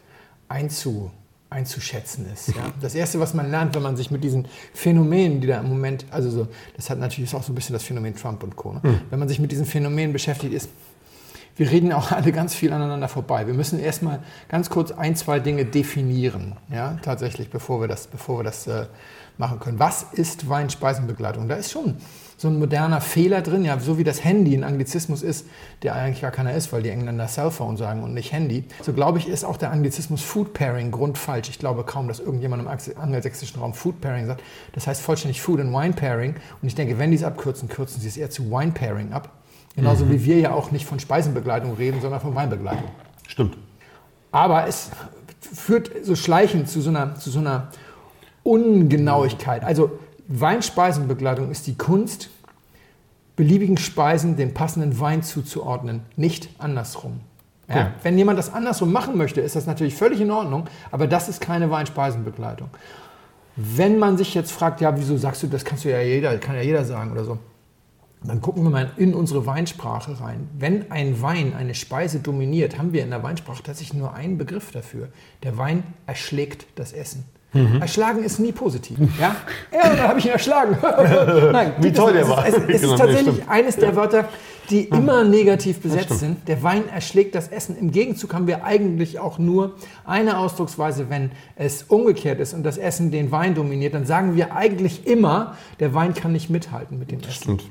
einzu, einzuschätzen ist. Ja? Das Erste, was man lernt, wenn man sich mit diesen Phänomenen, die da im Moment, also so, das hat natürlich auch so ein bisschen das Phänomen Trump und Co. Ne? Wenn man sich mit diesen Phänomenen beschäftigt, ist, wir reden auch alle ganz viel aneinander vorbei. Wir müssen erstmal ganz kurz ein, zwei Dinge definieren, ja, tatsächlich, bevor wir das, bevor wir das äh, machen können. Was ist Weinspeisenbegleitung? Da ist schon so ein moderner Fehler drin, ja, so wie das Handy ein Anglizismus ist, der eigentlich gar keiner ist, weil die Engländer Cellphone sagen und nicht Handy. So glaube ich, ist auch der Anglizismus Food Pairing grundfalsch. Ich glaube kaum, dass irgendjemand im angelsächsischen Raum Food Pairing sagt. Das heißt vollständig Food and Wine Pairing. Und ich denke, wenn die es abkürzen, kürzen sie es eher zu Wine Pairing ab. Genauso wie wir ja auch nicht von Speisenbegleitung reden, sondern von Weinbegleitung. Stimmt. Aber es führt so schleichend zu so einer, zu so einer Ungenauigkeit. Also Weinspeisenbegleitung ist die Kunst, beliebigen Speisen den passenden Wein zuzuordnen, nicht andersrum. Ja, Ja. Wenn jemand das andersrum machen möchte, ist das natürlich völlig in Ordnung, aber das ist keine Weinspeisenbegleitung. Wenn man sich jetzt fragt, ja, wieso sagst du, das kannst du ja jeder, kann ja jeder sagen oder so, dann gucken wir mal in unsere Weinsprache rein. Wenn ein Wein eine Speise dominiert, haben wir in der Weinsprache tatsächlich nur einen Begriff dafür. Der Wein erschlägt das Essen. Mhm. Erschlagen ist nie positiv. Ja, ja da habe ich ihn erschlagen. Nein, Wie toll der war. Es, ist- es, es Genau, ist nee, tatsächlich stimmt. eines der Wörter, die immer negativ besetzt sind. Der Wein erschlägt das Essen. Im Gegenzug haben wir eigentlich auch nur eine Ausdrucksweise, wenn es umgekehrt ist und das Essen den Wein dominiert, dann sagen wir eigentlich immer, der Wein kann nicht mithalten mit dem Essen. Stimmt.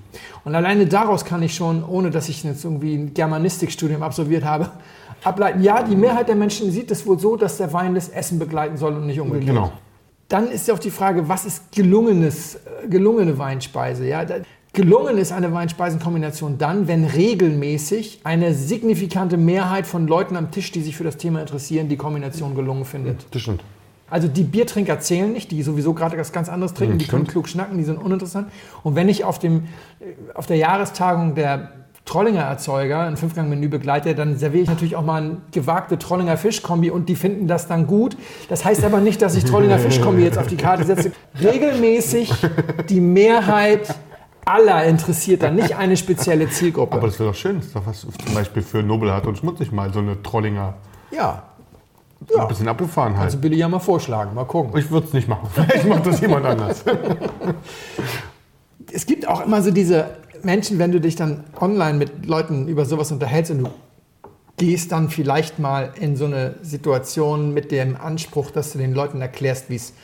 Und alleine daraus kann ich schon, ohne dass ich jetzt irgendwie ein Germanistikstudium absolviert habe, ableiten, ja, die Mehrheit der Menschen sieht es wohl so, dass der Wein das Essen begleiten soll und nicht umgekehrt. Genau. Dann ist ja auch die Frage, was ist gelungenes, äh, gelungene Weinspeise? Ja? Gelungen ist eine Weinspeisenkombination dann, wenn regelmäßig eine signifikante Mehrheit von Leuten am Tisch, die sich für das Thema interessieren, die Kombination gelungen findet. Das stimmt. Also die Biertrinker zählen nicht, die sowieso gerade was ganz anderes trinken, die können klug schnacken, die sind uninteressant. Und wenn ich auf, dem, äh, auf der Jahrestagung der Trollinger Erzeuger, ein Fünfgang-Menü begleite, dann serviere ich natürlich auch mal eine gewagte Trollinger Fischkombi und die finden das dann gut. Das heißt aber nicht, dass ich Trollinger Fischkombi jetzt auf die Karte setze. Regelmäßig die Mehrheit aller interessiert dann nicht eine spezielle Zielgruppe. Aber das wäre doch schön, das ist doch was zum Beispiel für Nobelhart und Schmutzig mal so eine Trollinger. ja, Ein bisschen abgefahren halt. also Billy ja mal vorschlagen, mal gucken. ich würde es nicht machen. Vielleicht macht das jemand anders. es gibt auch immer so diese Menschen, wenn du dich dann online mit Leuten über sowas unterhältst und du gehst dann vielleicht mal in so eine Situation mit dem Anspruch, dass du den Leuten erklärst, wie es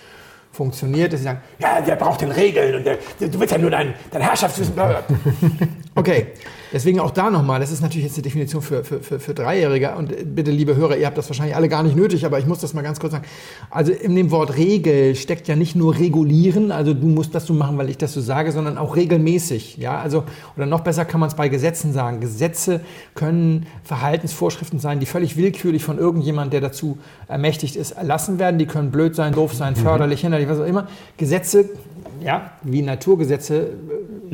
funktioniert, dass sie sagen, ja, der braucht den Regeln und der, du willst ja nur dein, dein Herrschaftswissen. Okay, deswegen auch da nochmal, das ist natürlich jetzt eine Definition für, für, für, für Dreijährige und bitte, liebe Hörer, ihr habt das wahrscheinlich alle gar nicht nötig, aber ich muss das mal ganz kurz sagen. Also in dem Wort Regel steckt ja nicht nur regulieren, also du musst das so machen, weil ich das so sage, sondern auch regelmäßig. Ja, also, oder noch besser kann man es bei Gesetzen sagen. Gesetze können Verhaltensvorschriften sein, die völlig willkürlich von irgendjemand, der dazu ermächtigt ist, erlassen werden. Die können blöd sein, doof sein, förderlich, hinderlich, was auch immer. Gesetze, ja, wie Naturgesetze,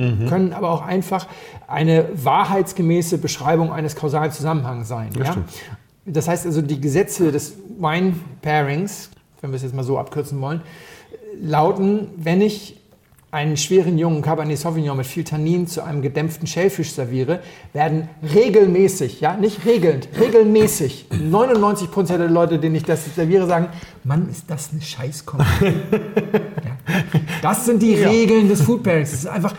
äh, können aber auch einfach eine wahrheitsgemäße Beschreibung eines kausalen Zusammenhangs sein. Ja? stimmt. Das heißt also, die Gesetze des Wine Pairings, wenn wir es jetzt mal so abkürzen wollen, lauten, wenn ich einen schweren jungen Cabernet Sauvignon mit viel Tannin zu einem gedämpften Schellfisch serviere, werden regelmäßig, ja, nicht regelnd, regelmäßig 99 Prozent der Leute, denen ich das serviere, sagen, Mann, ist das eine Scheißkombi. ja. Das sind die Regeln des Food Pairings. Das ist einfach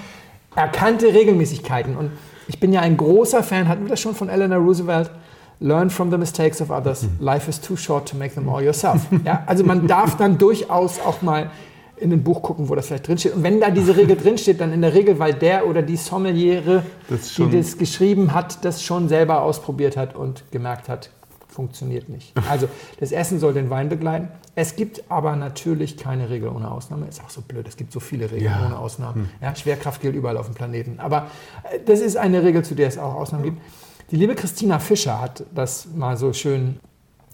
erkannte Regelmäßigkeiten. Und ich bin ja ein großer Fan, hatten wir das schon von Eleanor Roosevelt? Learn from the mistakes of others. Life is too short to make them all yourself. Ja, also man darf dann durchaus auch mal in ein Buch gucken, wo das vielleicht drinsteht. Und wenn da diese Regel drinsteht, dann in der Regel, weil der oder die Sommeliere, Das die das geschrieben hat, das schon selber ausprobiert hat und gemerkt hat, funktioniert nicht. Also das Essen soll den Wein begleiten. Es gibt aber natürlich keine Regel ohne Ausnahme. Ist auch so blöd, es gibt so viele Regeln Ja. ohne Ausnahmen. Ja, Schwerkraft gilt überall auf dem Planeten. Aber äh, das ist eine Regel, zu der es auch Ausnahmen gibt. Die liebe Christina Fischer hat das mal so schön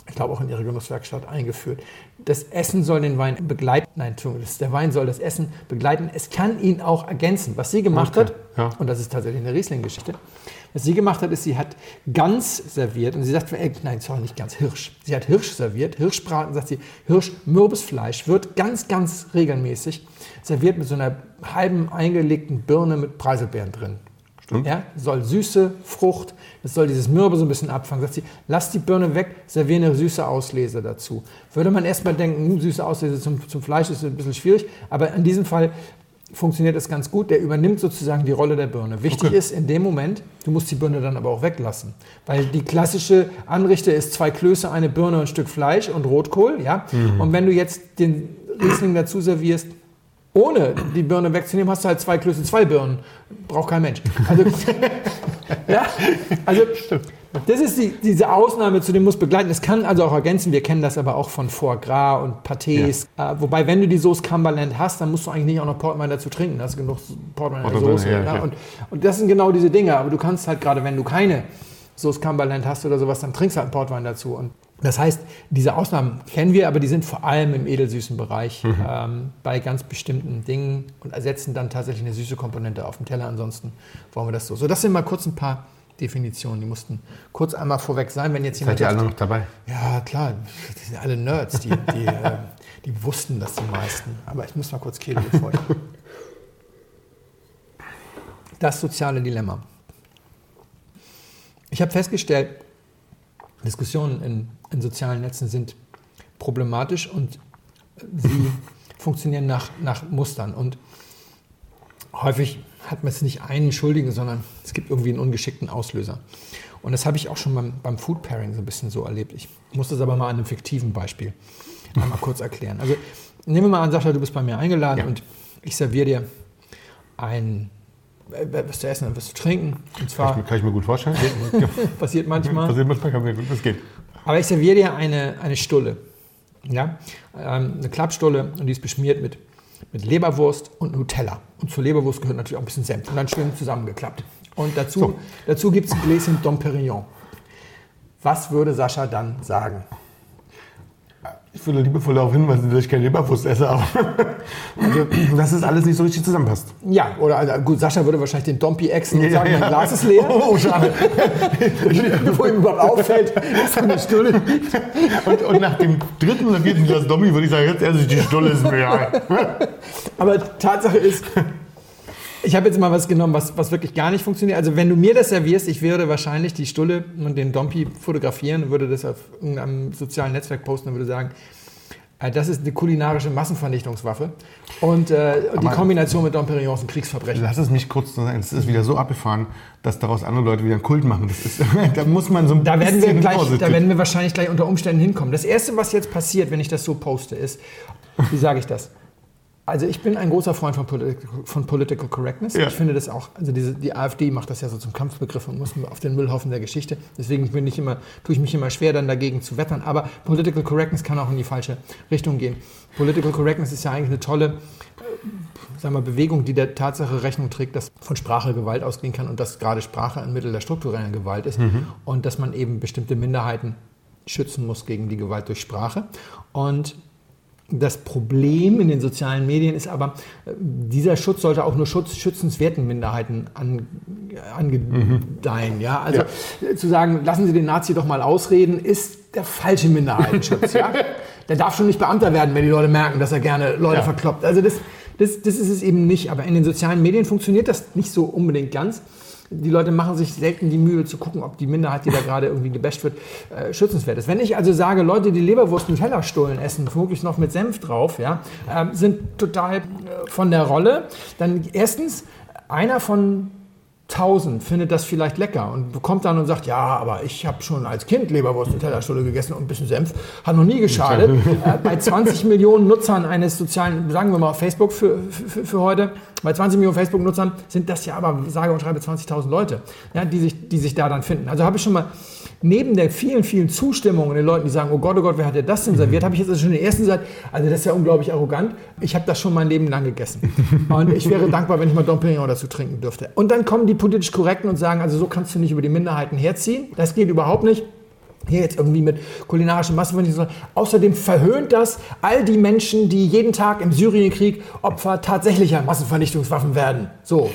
ich glaube auch in ihre Genusswerkstatt eingeführt. Das Essen soll den Wein begleiten. Nein, der Wein soll das Essen begleiten. Es kann ihn auch ergänzen. Was sie gemacht Okay, hat, ja. und das ist tatsächlich eine Riesling-Geschichte, was sie gemacht hat, ist, sie hat Gans serviert und sie sagt, äh, nein, sorry, nicht Gans, Hirsch. Sie hat Hirsch serviert, Hirschbraten, sagt sie, Hirsch, mürbes Fleisch, wird ganz, ganz regelmäßig serviert mit so einer halben eingelegten Birne mit Preiselbeeren drin. Stimmt. Ja, soll Süße, Frucht, das soll dieses Mürbe so ein bisschen abfangen. Sagt sie, lass die Birne weg, serviere eine süße Auslese dazu. Würde man erstmal denken, hm, süße Auslese zum, zum Fleisch ist ein bisschen schwierig, aber in diesem Fall funktioniert das ganz gut. Der übernimmt sozusagen die Rolle der Birne. Wichtig Okay. ist in dem Moment, du musst die Birne dann aber auch weglassen. Weil die klassische Anrichte ist zwei Klöße, eine Birne und ein Stück Fleisch und Rotkohl. Ja? Und wenn du jetzt den Riesling dazu servierst, ohne die Birne wegzunehmen, hast du halt zwei Klöße, zwei Birnen. Braucht kein Mensch. Also, ja, also das ist die, diese Ausnahme zu dem muss begleiten. Es kann also auch ergänzen, wir kennen das aber auch von Foie Gras und Pâtés. Äh, wobei, wenn du die Sauce Cumberland hast, dann musst du eigentlich nicht auch noch Portwein dazu trinken. Da hast du genug Portwein in der Soße. ja, Ja, und, und das sind genau diese Dinge. Aber du kannst halt gerade, wenn du keine Sauce Cumberland hast oder sowas, dann trinkst du halt einen Portwein dazu. Und das heißt, diese Ausnahmen kennen wir, aber die sind vor allem im edelsüßen Bereich ähm, bei ganz bestimmten Dingen und ersetzen dann tatsächlich eine süße Komponente auf dem Teller. Ansonsten wollen wir das so. So, das sind mal kurz ein paar Definitionen. Die mussten kurz einmal vorweg sein, wenn jetzt jemand Seid ihr alle noch dabei? ja, klar, die sind alle Nerds, die, die, äh, die wussten das die meisten. Aber ich muss mal kurz Kehle befeuchten. Das soziale Dilemma. Ich habe festgestellt, Diskussionen in, in sozialen Netzen sind problematisch und sie funktionieren nach, nach Mustern. Und häufig hat man es nicht einen Schuldigen, sondern es gibt irgendwie einen ungeschickten Auslöser. Und das habe ich auch schon beim, beim Food Pairing so ein bisschen so erlebt. Ich muss das aber mal an einem fiktiven Beispiel einmal kurz erklären. Also nehmen wir mal an, Sascha, du bist bei mir eingeladen Ja. und ich serviere dir ein, äh, was zu essen und was zu trinken. Und zwar Kann ich, kann ich mir gut vorstellen. passiert manchmal. Passiert manchmal, kann mir gut, das geht. Aber ich serviere dir eine, eine Stulle. Ja? Ähm, eine Klappstulle und die ist beschmiert mit, mit Leberwurst und Nutella. Und zur Leberwurst gehört natürlich auch ein bisschen Senf. Und dann schön zusammengeklappt. Und dazu, So. dazu gibt es ein Gläschen Dom Perignon. Was würde Sascha dann sagen? Ich Ich würde liebevoll darauf hinweisen, dass ich keine Leberwurst esse, aber also, dass es alles nicht so richtig zusammenpasst. Ja, oder also, gut, Sascha würde wahrscheinlich den Dompi exen und Ja, sagen, ja. mein Glas ist leer. Oh, schade. Bevor ihm überhaupt auffällt, da eine Stulle. Und, und nach dem dritten oder vierten Glas Dommi würde ich sagen, jetzt ehrlich, die Stulle ist mir egal. Aber Tatsache ist, ich habe jetzt mal was genommen, was, was wirklich gar nicht funktioniert. Also wenn du mir das servierst, ich würde wahrscheinlich die Stulle und den Dompi fotografieren und würde das auf irgendeinem sozialen Netzwerk posten und würde sagen, äh, das ist eine kulinarische Massenvernichtungswaffe. Und, äh, die Kombination mit Dom Perignon ist ein Kriegsverbrechen. Lass es mich kurz sagen, es ist wieder so abgefahren, dass daraus andere Leute wieder einen Kult machen. Das ist, da muss man so ein Da werden, wir bisschen gleich, da werden wir wahrscheinlich gleich unter Umständen hinkommen. Das Erste, was jetzt passiert, wenn ich das so poste, ist, wie sage ich das? Also ich bin ein großer Freund von, Political, von Political Correctness. Ja. Ich finde das auch, also diese, die AfD macht das ja so zum Kampfbegriff und muss auf den Müllhaufen der Geschichte. Deswegen bin ich immer, tue ich mich immer schwer, dann dagegen zu wettern. Aber Political Correctness kann auch in die falsche Richtung gehen. Political Correctness ist ja eigentlich eine tolle äh, sagen wir, Bewegung, die der Tatsache Rechnung trägt, dass von Sprache Gewalt ausgehen kann und dass gerade Sprache ein Mittel der strukturellen Gewalt ist und dass man eben bestimmte Minderheiten schützen muss gegen die Gewalt durch Sprache. Und das Problem in den sozialen Medien ist aber, äh, dieser Schutz sollte auch nur Schutz schützenswerten Minderheiten an, angedeihen. Ja? Also äh, zu sagen, lassen Sie den Nazi doch mal ausreden, ist der falsche Minderheitenschutz. ja? Der darf schon nicht Beamter werden, wenn die Leute merken, dass er gerne Leute Ja. verkloppt. Also das, das, das ist es eben nicht. Aber in den sozialen Medien funktioniert das nicht so unbedingt ganz. Die Leute machen sich selten die Mühe zu gucken, ob die Minderheit, die da gerade irgendwie gebasht wird, äh, schützenswert ist. Wenn ich also sage, Leute, die Leberwurst und Tellerstullen essen, womöglich noch mit Senf drauf, ja, ähm, sind total äh, von der Rolle, dann erstens, einer von tausend findet das vielleicht lecker und kommt dann und sagt, ja, aber ich habe schon als Kind Leberwurst und Tellerstulle gegessen und ein bisschen Senf, hat noch nie geschadet. äh, bei 20 Millionen Nutzern eines sozialen, sagen wir mal Facebook für, für, für heute, bei 20 Millionen Facebook-Nutzern sind das ja aber, sage und schreibe, 20.000 Leute, ja, die, sich, die sich da dann finden. Also habe ich schon mal neben der vielen, vielen Zustimmung den Leuten, die sagen, oh Gott, oh Gott, wer hat dir das denn serviert, habe ich jetzt also schon den ersten gesagt, also das ist ja unglaublich arrogant. Ich habe das schon mein Leben lang gegessen. Und ich wäre dankbar, wenn ich mal Dom Perignon dazu trinken dürfte. Und dann kommen die politisch Korrekten und sagen, also so kannst du nicht über die Minderheiten herziehen. Das geht überhaupt nicht. Hier jetzt irgendwie mit kulinarischen Massenvernichtung. Außerdem verhöhnt das all die Menschen, die jeden Tag im Syrienkrieg Opfer tatsächlicher Massenvernichtungswaffen werden. So.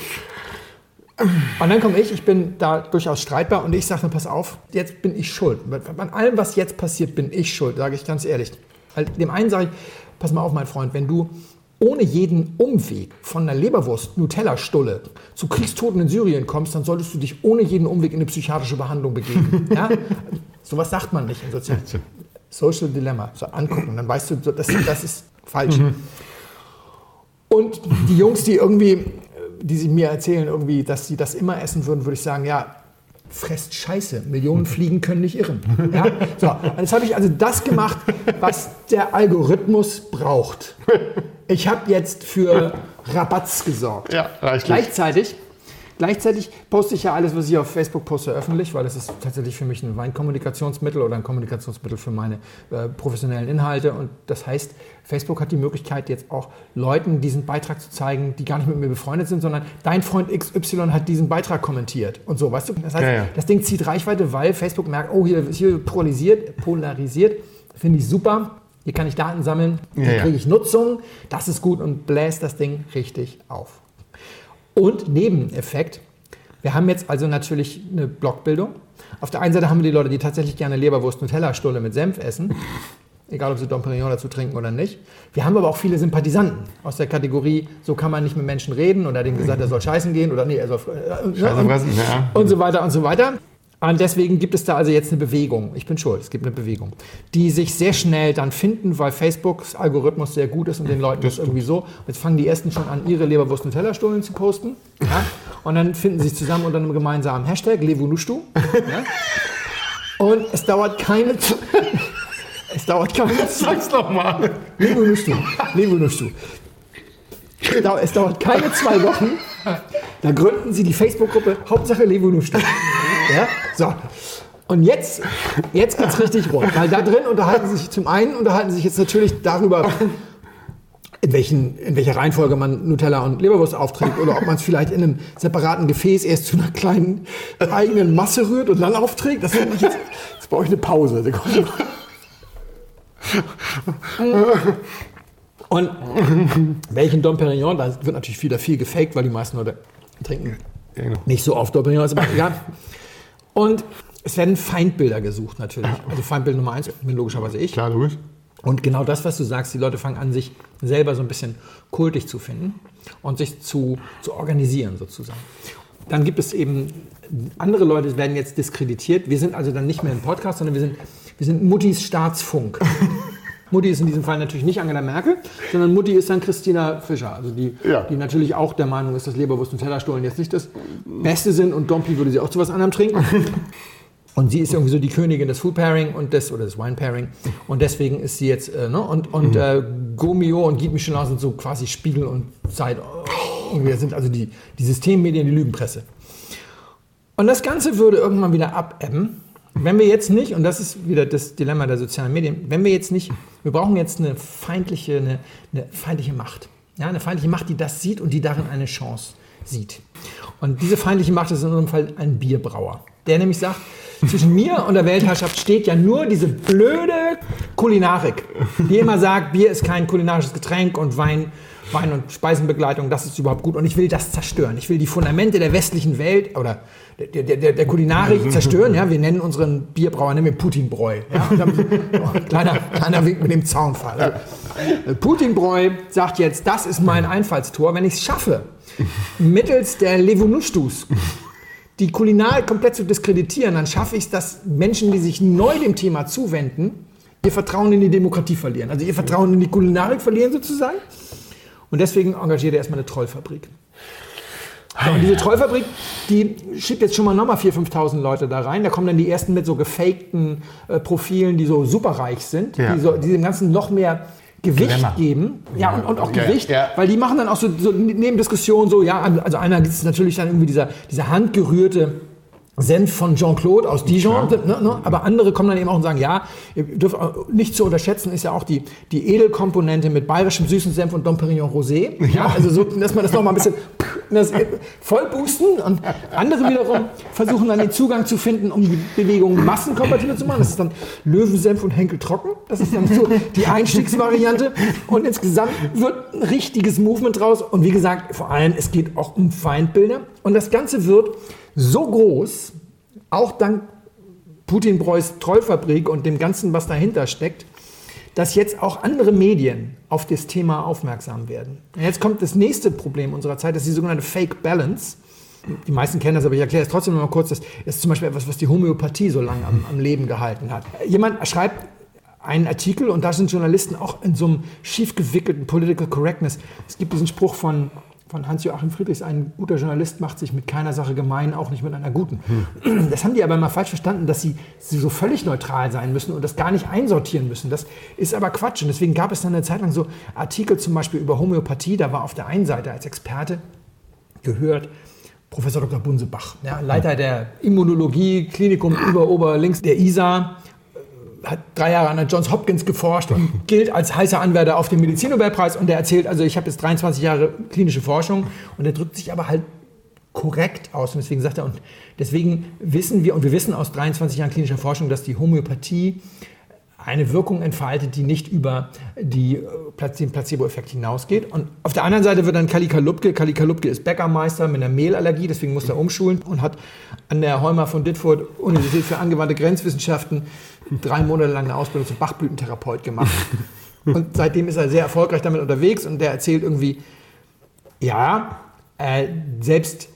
Und dann komme ich, ich bin da durchaus streitbar und ich sage dann, pass auf, jetzt bin ich schuld. An allem, was jetzt passiert, bin ich schuld, sage ich ganz ehrlich. Dem einen sage ich, pass mal auf, mein Freund, wenn du ohne jeden Umweg von einer Leberwurst, Nutella-Stulle zu Kriegstoten in Syrien kommst, dann solltest du dich ohne jeden Umweg in eine psychiatrische Behandlung begeben. Ja? Sowas sagt man nicht in sozialen Social Dilemma. So angucken, dann weißt du, das, das ist falsch. Und die Jungs, die irgendwie, die sich mir erzählen, irgendwie, dass sie das immer essen würden, würde ich sagen, ja, fresst Scheiße. Millionen Fliegen können nicht irren. Ja? So, und jetzt habe ich also das gemacht, was der Algorithmus braucht. Ich habe jetzt für Rabatz gesorgt. Ja, reichlich. Gleichzeitig, gleichzeitig poste ich ja alles, was ich auf Facebook poste, öffentlich, weil das ist tatsächlich für mich ein Weinkommunikationsmittel oder ein Kommunikationsmittel für meine äh, professionellen Inhalte. Und das heißt, Facebook hat die Möglichkeit, jetzt auch Leuten diesen Beitrag zu zeigen, die gar nicht mit mir befreundet sind, sondern dein Freund XY hat diesen Beitrag kommentiert und so, weißt du? Das heißt, Ja, ja. das Ding zieht Reichweite, weil Facebook merkt, oh, hier ist hier polarisiert, polarisiert. Finde ich super. Hier kann ich Daten sammeln, hier ja. kriege ich Nutzung, das ist gut und bläst das Ding richtig auf. Und Nebeneffekt, wir haben jetzt also natürlich eine Blockbildung. Auf der einen Seite haben wir die Leute, die tatsächlich gerne Leberwurst und Tellerstulle mit Senf essen, egal ob sie Dom Perignon dazu trinken oder nicht. Wir haben aber auch viele Sympathisanten aus der Kategorie, so kann man nicht mit Menschen reden oder dem gesagt, er soll scheißen gehen oder nee, er soll äh, Scheiße und, fressen, ja. und so weiter und so weiter. Und deswegen gibt es da also jetzt eine Bewegung. Ich bin schuld, es gibt eine Bewegung, die sich sehr schnell dann finden, weil Facebooks Algorithmus sehr gut ist und den Leuten das irgendwie so. Jetzt fangen die ersten schon an, ihre Leberwurst und Tellerstullen zu posten. Ja? Und dann finden sie sich zusammen unter einem gemeinsamen Hashtag Levunushtu. Ja? Und es dauert keine. Es dauert keine. Sag's doch mal. Levunushtu. Levunushtu. Dau- Es dauert keine zwei Wochen. Da gründen sie die Facebook-Gruppe Hauptsache Levunushtu. Ja? So. Und jetzt, jetzt geht's richtig rund. Weil da drin unterhalten sich zum einen, unterhalten sich jetzt natürlich darüber, in, welchen, in welcher Reihenfolge man Nutella und Leberwurst aufträgt oder ob man es vielleicht in einem separaten Gefäß erst zu einer kleinen eigenen Masse rührt und dann aufträgt. Das finde ich jetzt, jetzt brauche ich eine Pause. Und welchen Dom Perignon, da wird natürlich wieder viel gefaked, weil die meisten Leute trinken genau. nicht so oft Dom Perignon, ist aber egal. Und es werden Feindbilder gesucht natürlich. Also Feindbild Nummer eins bin logischerweise ich. Klar, logisch. Und genau das, was du sagst, die Leute fangen an, sich selber so ein bisschen kultig zu finden und sich zu, zu organisieren sozusagen. Dann gibt es eben andere Leute, werden jetzt diskreditiert. Wir sind also dann nicht mehr ein Podcast, sondern wir sind, wir sind Muttis Staatsfunk. Mutti ist in diesem Fall natürlich nicht Angela Merkel, sondern Mutti ist dann Christina Fischer, also die, Ja. die natürlich auch der Meinung ist, dass Leberwurst und Tellerstollen jetzt nicht das Beste sind und Dompi würde sie auch zu was anderem trinken. Und sie ist irgendwie so die Königin des Food Pairing und des oder des Wine Pairing und deswegen ist sie jetzt äh, ne? und und äh, Gomio und Guy Michelin sind so quasi Spiegel und Zeit. Oh, irgendwie sind also die die Systemmedien, die Lügenpresse. Und das Ganze würde irgendwann wieder abebben, wenn wir jetzt nicht, und das ist wieder das Dilemma der sozialen Medien, wenn wir jetzt nicht, wir brauchen jetzt eine feindliche, eine, eine feindliche Macht. Ja, eine feindliche Macht, die das sieht und die darin eine Chance sieht. Und diese feindliche Macht ist in unserem Fall ein Bierbrauer, der nämlich sagt, zwischen mir und der Weltherrschaft steht ja nur diese blöde Kulinarik, die immer sagt, Bier ist kein kulinarisches Getränk und Wein, Wein und Speisenbegleitung, das ist überhaupt gut. Und ich will das zerstören. Ich will die Fundamente der westlichen Welt oder der, der, der, der Kulinarik zerstören. Ja, wir nennen unseren Bierbrauer nennen wir Putinbräu. Ja, dann, oh, kleiner, kleiner Wink mit dem Zaunfall. Also, Putinbräu sagt jetzt, das ist mein Einfallstor, wenn ich es schaffe, mittels der Levonushtus die Kulinarik komplett zu diskreditieren, dann schaffe ich es, dass Menschen, die sich neu dem Thema zuwenden, ihr Vertrauen in die Demokratie verlieren. Also ihr Vertrauen in die Kulinarik verlieren sozusagen. Und deswegen engagiert er erstmal eine Trollfabrik. So, und diese Trollfabrik, die schickt jetzt schon mal nochmal 4.000, 5.000 Leute da rein. Da kommen dann die ersten mit so gefakten äh, Profilen, die so superreich sind, Ja. die, so, die dem Ganzen noch mehr Gewicht Glamour. geben. Ja, und, und auch Ja, Gewicht, ja. weil die machen dann auch so, so neben Diskussionen so, ja, also einer ist natürlich dann irgendwie dieser, dieser handgerührte Senf von Jean-Claude aus Dijon, ne, ne? aber andere kommen dann eben auch und sagen, ja, ihr dürft nicht zu unterschätzen ist ja auch die, die Edelkomponente mit bayerischem süßen Senf und Dom Perignon Rosé. Ja. also so, dass man das noch mal ein bisschen das voll boosten und andere wiederum versuchen dann den Zugang zu finden, um die Bewegung massenkompatibel zu machen. Das ist dann Löwensenf und Henkel trocken. Das ist dann so die Einstiegsvariante und insgesamt wird ein richtiges Movement draus und wie gesagt, vor allem es geht auch um Feindbilder und das Ganze wird so groß, auch dank Putin-Breus Trollfabrik und dem Ganzen, was dahinter steckt, dass jetzt auch andere Medien auf das Thema aufmerksam werden. Und Jetzt kommt das nächste Problem unserer Zeit, das ist die sogenannte Fake Balance. Die meisten kennen das, aber ich erkläre es trotzdem noch mal kurz. Das ist zum Beispiel etwas, was die Homöopathie so lange am, am Leben gehalten hat. Jemand schreibt einen Artikel und da sind Journalisten auch in so einem schief gewickelten Political Correctness. Es gibt diesen Spruch von, von Hans-Joachim Friedrichs, ein guter Journalist macht sich mit keiner Sache gemein, auch nicht mit einer guten. Das haben die aber mal falsch verstanden, dass sie, sie so völlig neutral sein müssen und das gar nicht einsortieren müssen. Das ist aber Quatsch. Und deswegen gab es dann eine Zeit lang so Artikel zum Beispiel über Homöopathie. Da war auf der einen Seite als Experte gehört Professor Dr. Bunsebach, ja, Leiter der Immunologie, Klinikum über Oberlinks der ISA, hat drei Jahre an der Johns Hopkins geforscht und gilt als heißer Anwärter auf den Medizinnobelpreis. Und der erzählt, also ich habe jetzt 23 Jahre klinische Forschung und er drückt sich aber halt korrekt aus. Und deswegen sagt er, und deswegen wissen wir, und wir wissen aus 23 Jahren klinischer Forschung, dass die Homöopathie eine Wirkung entfaltet, die nicht über die, äh, den Placebo-Effekt hinausgeht. Und auf der anderen Seite wird dann Kali Kalupke, Kali Kalupke ist Bäckermeister mit einer Mehlallergie, deswegen muss er umschulen und hat an der Heumer von Ditfurth Universität für angewandte Grenzwissenschaften drei Monate lang eine Ausbildung zum Bachblütentherapeut gemacht. Und seitdem ist er sehr erfolgreich damit unterwegs und der erzählt irgendwie, ja, äh, selbst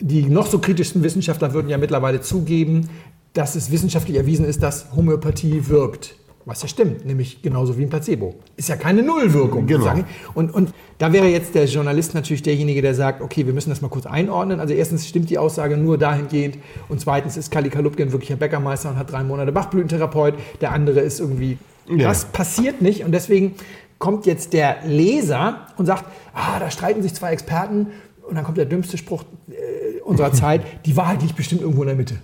die noch so kritischsten Wissenschaftler würden ja mittlerweile zugeben, dass es wissenschaftlich erwiesen ist, dass Homöopathie wirkt. Was ja stimmt, nämlich genauso wie ein Placebo. Ist ja keine Nullwirkung. Genau. sozusagen. Und, und da wäre jetzt der Journalist natürlich derjenige, der sagt, okay, wir müssen das mal kurz einordnen. Also erstens stimmt die Aussage nur dahingehend und zweitens ist Kali Kalupke ein wirklicher Bäckermeister und hat drei Monate Bachblütentherapeut. Der andere ist irgendwie, Ja. das passiert nicht und deswegen kommt jetzt der Leser und sagt, ah, da streiten sich zwei Experten und dann kommt der dümmste Spruch äh, unserer Zeit, die Wahrheit liegt bestimmt irgendwo in der Mitte.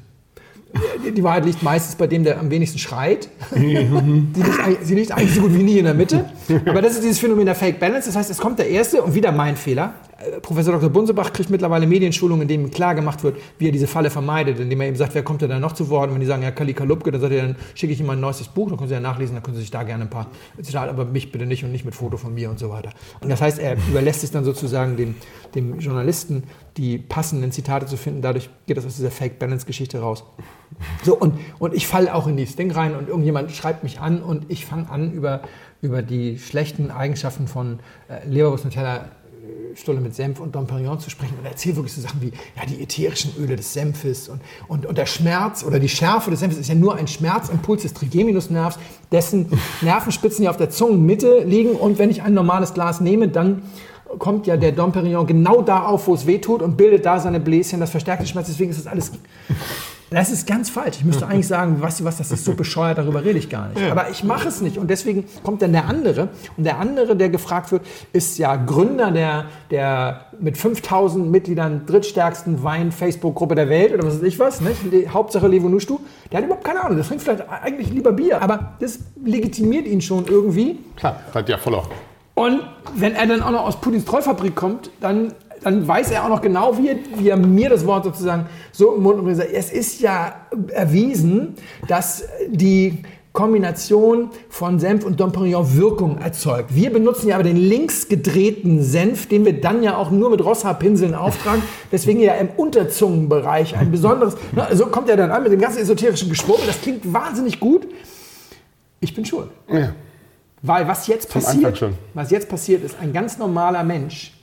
Die, Wahrheit liegt meistens bei dem, der am wenigsten schreit. liegt, sie liegt eigentlich so gut wie nie in der Mitte. Aber das ist dieses Phänomen der Fake Balance. Das heißt, es kommt der Erste und wieder mein Fehler. Professor Dr. Bunsebach kriegt mittlerweile Medienschulungen, in denen klar gemacht wird, wie er diese Falle vermeidet, indem er eben sagt, wer kommt denn da noch zu Wort? Und wenn die sagen, ja, Kali Kalupke, dann sagt er, dann schicke ich ihm mein neuestes Buch, dann können Sie ja nachlesen, dann können Sie sich da gerne ein paar Zitate, aber mich bitte nicht und nicht mit Foto von mir und so weiter. Und das heißt, er überlässt es dann sozusagen dem, dem Journalisten, die passenden Zitate zu finden. Dadurch geht das aus dieser Fake-Balance-Geschichte raus. So, und, und ich falle auch in dieses Ding rein und irgendjemand schreibt mich an und ich fange an, über, über die schlechten Eigenschaften von äh, Leberwurst Nutella, Stulle mit Senf und Dom Perignon zu sprechen und erzähle wirklich so Sachen wie ja, die ätherischen Öle des Senfes und, und, und der Schmerz oder die Schärfe des Senfes ist ja nur ein Schmerzimpuls des Trigeminusnervs, dessen Nervenspitzen ja auf der Zungenmitte liegen und wenn ich ein normales Glas nehme, dann kommt ja der Dom Perignon genau da auf, wo es weh tut und bildet da seine Bläschen, das verstärkt den Schmerz, deswegen ist das alles das ist ganz falsch. Ich müsste eigentlich sagen, du was, das ist so bescheuert, darüber rede ich gar nicht. Aber ich mache es nicht. Und deswegen kommt dann der andere. Und der andere, der gefragt wird, ist ja Gründer der, der mit 5000 Mitgliedern drittstärksten Wein-Facebook-Gruppe der Welt oder was weiß ich was. Nicht? Die Hauptsache Levo Nuschtu. Der hat überhaupt keine Ahnung. Der trinkt vielleicht eigentlich lieber Bier. Aber das legitimiert ihn schon irgendwie. Klar, hat ja voll auch. Und wenn er dann auch noch aus Putins Treufabrik kommt, dann, dann weiß er auch noch genau, wie er, wie er mir das Wort sozusagen so im Mund bringt. Es ist ja erwiesen, dass die Kombination von Senf und Dom Perignon Wirkung erzeugt. Wir benutzen ja aber den links gedrehten Senf, den wir dann ja auch nur mit Rossa-Pinseln auftragen, weswegen ja im Unterzungenbereich ein besonderes... Na, so kommt er dann an mit dem ganzen esoterischen Geschwurbel. Das klingt wahnsinnig gut. Ich bin schuld. Ja. Weil was jetzt passiert, was jetzt passiert, ist ein ganz normaler Mensch,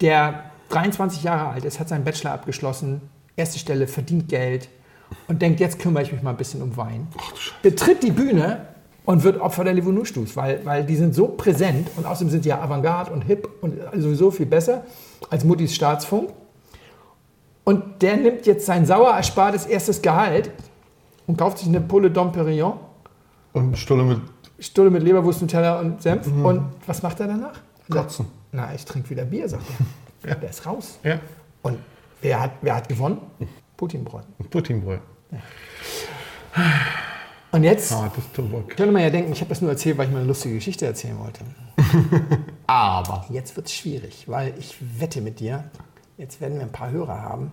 der 23 Jahre alt ist, hat seinen Bachelor abgeschlossen, erste Stelle, verdient Geld und denkt, jetzt kümmere ich mich mal ein bisschen um Wein. Betritt die Bühne und wird Opfer der Livonustus, weil, weil die sind so präsent und außerdem sind die ja Avantgarde und hip und sowieso viel besser als Muttis Staatsfunk. Und der nimmt jetzt sein sauer erspartes erstes Gehalt und kauft sich eine Pulle Dom Perignon Und Stulle mit Stulle mit Leberwurst, Nutella und Senf. Und was macht er danach? Kotzen. Na, ich trinke wieder Bier, sagt er. Der ist raus. Ja. Und wer hat, wer hat gewonnen? Putinbräu. Putinbrot. Und jetzt Ah, könnte man ja denken, ich habe das nur erzählt, weil ich mal eine lustige Geschichte erzählen wollte. Aber jetzt wird es schwierig, weil ich wette mit dir, jetzt werden wir ein paar Hörer haben,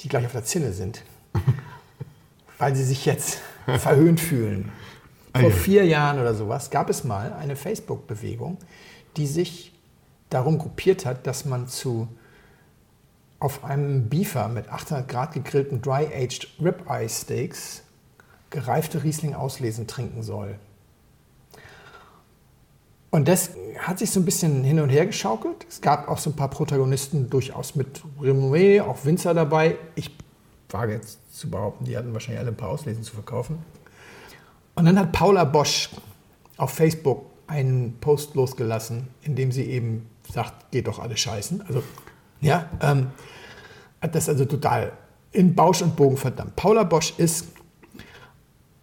die gleich auf der Zinne sind, weil sie sich jetzt verhöhnt fühlen. Vor Ei. vier Jahren oder sowas gab es mal eine Facebook-Bewegung, die sich darum gruppiert hat, dass man zu auf einem Beefer mit 800 Grad gegrillten Dry-Aged Ribeye Steaks gereifte Riesling auslesen trinken soll. Und das hat sich so ein bisschen hin und her geschaukelt. Es gab auch so ein paar Protagonisten durchaus mit Renommee, auch Winzer dabei. Ich wage jetzt zu behaupten, die hatten wahrscheinlich alle ein paar Auslesen zu verkaufen. Und dann hat Paula Bosch auf Facebook einen Post losgelassen, in dem sie eben sagt, geht doch alle scheißen. Also, ja, ähm, hat das also total in Bausch und Bogen verdammt. Paula Bosch ist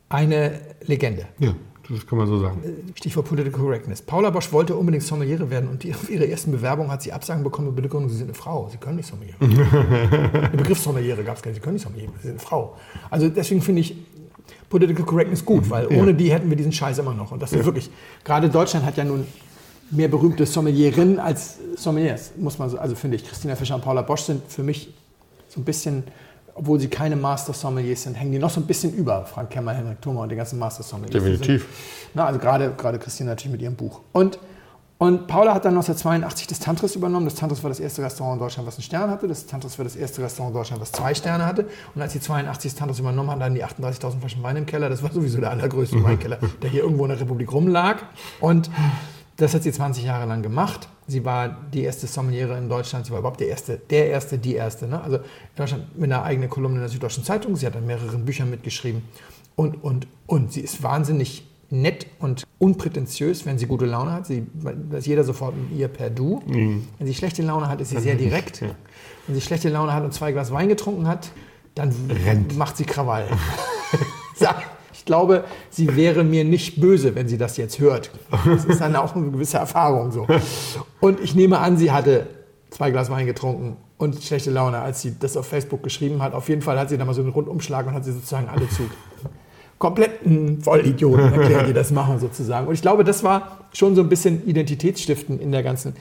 eine Legende. Ja, das kann man so sagen. Stichwort Political Correctness. Paula Bosch wollte unbedingt Sommeliere werden und die, auf ihre ersten Bewerbung hat sie Absagen bekommen mit Begründung, sie sind eine Frau, sie können nicht Sommeliere. Der Begriff Sommeliere gab es gar nicht, sie können nicht Sommeliere, sie sind eine Frau. Also deswegen finde ich Political Correctness gut, weil ohne die hätten wir diesen Scheiß immer noch. Und das ist wirklich, gerade Deutschland hat ja nun mehr berühmte Sommelierinnen als Sommeliers, muss man so, also finde ich. Christina Fischer und Paula Bosch sind für mich so ein bisschen, obwohl sie keine Master Sommeliers sind, hängen die noch so ein bisschen über Frank Kemmer, Henrik Thoma und den ganzen Master Sommeliers. Definitiv. Sind- Na, also gerade, gerade Christina natürlich mit ihrem Buch. Und, und Paula hat dann 1982 das Tantris übernommen. Das Tantris war das erste Restaurant in Deutschland, was einen Stern hatte. Das Tantris war das erste Restaurant in Deutschland, was zwei Sterne hatte. Und als sie 82 das Tantris übernommen hat, dann die 38.000 Flaschen Wein im Keller. Das war sowieso der allergrößte Weinkeller, der hier irgendwo in der Republik rumlag. Und das hat sie 20 Jahre lang gemacht. Sie war die erste Sommeliere in Deutschland. Sie war überhaupt der erste, der erste, die erste. Ne? Also in Deutschland mit einer eigenen Kolumne in der Süddeutschen Zeitung. Sie hat an mehreren Büchern mitgeschrieben. Und, und, und. Sie ist wahnsinnig nett und unprätentiös, wenn sie gute Laune hat. Sie ist jeder sofort mit ihr per Du. Wenn sie schlechte Laune hat, ist sie sehr direkt. Wenn sie schlechte Laune hat und zwei Glas Wein getrunken hat, dann Rennt. macht sie Krawall. Ja, ich glaube, sie wäre mir nicht böse, wenn sie das jetzt hört. Das ist dann auch eine gewisse Erfahrung so. Und ich nehme an, sie hatte zwei Glas Wein getrunken und schlechte Laune, als sie das auf Facebook geschrieben hat. Auf jeden Fall hat sie da mal so einen Rundumschlag und hat sie sozusagen alle zu kompletten Vollidioten erklärt, die das machen sozusagen. Und ich glaube, das war schon so ein bisschen Identitätsstiften in der ganzen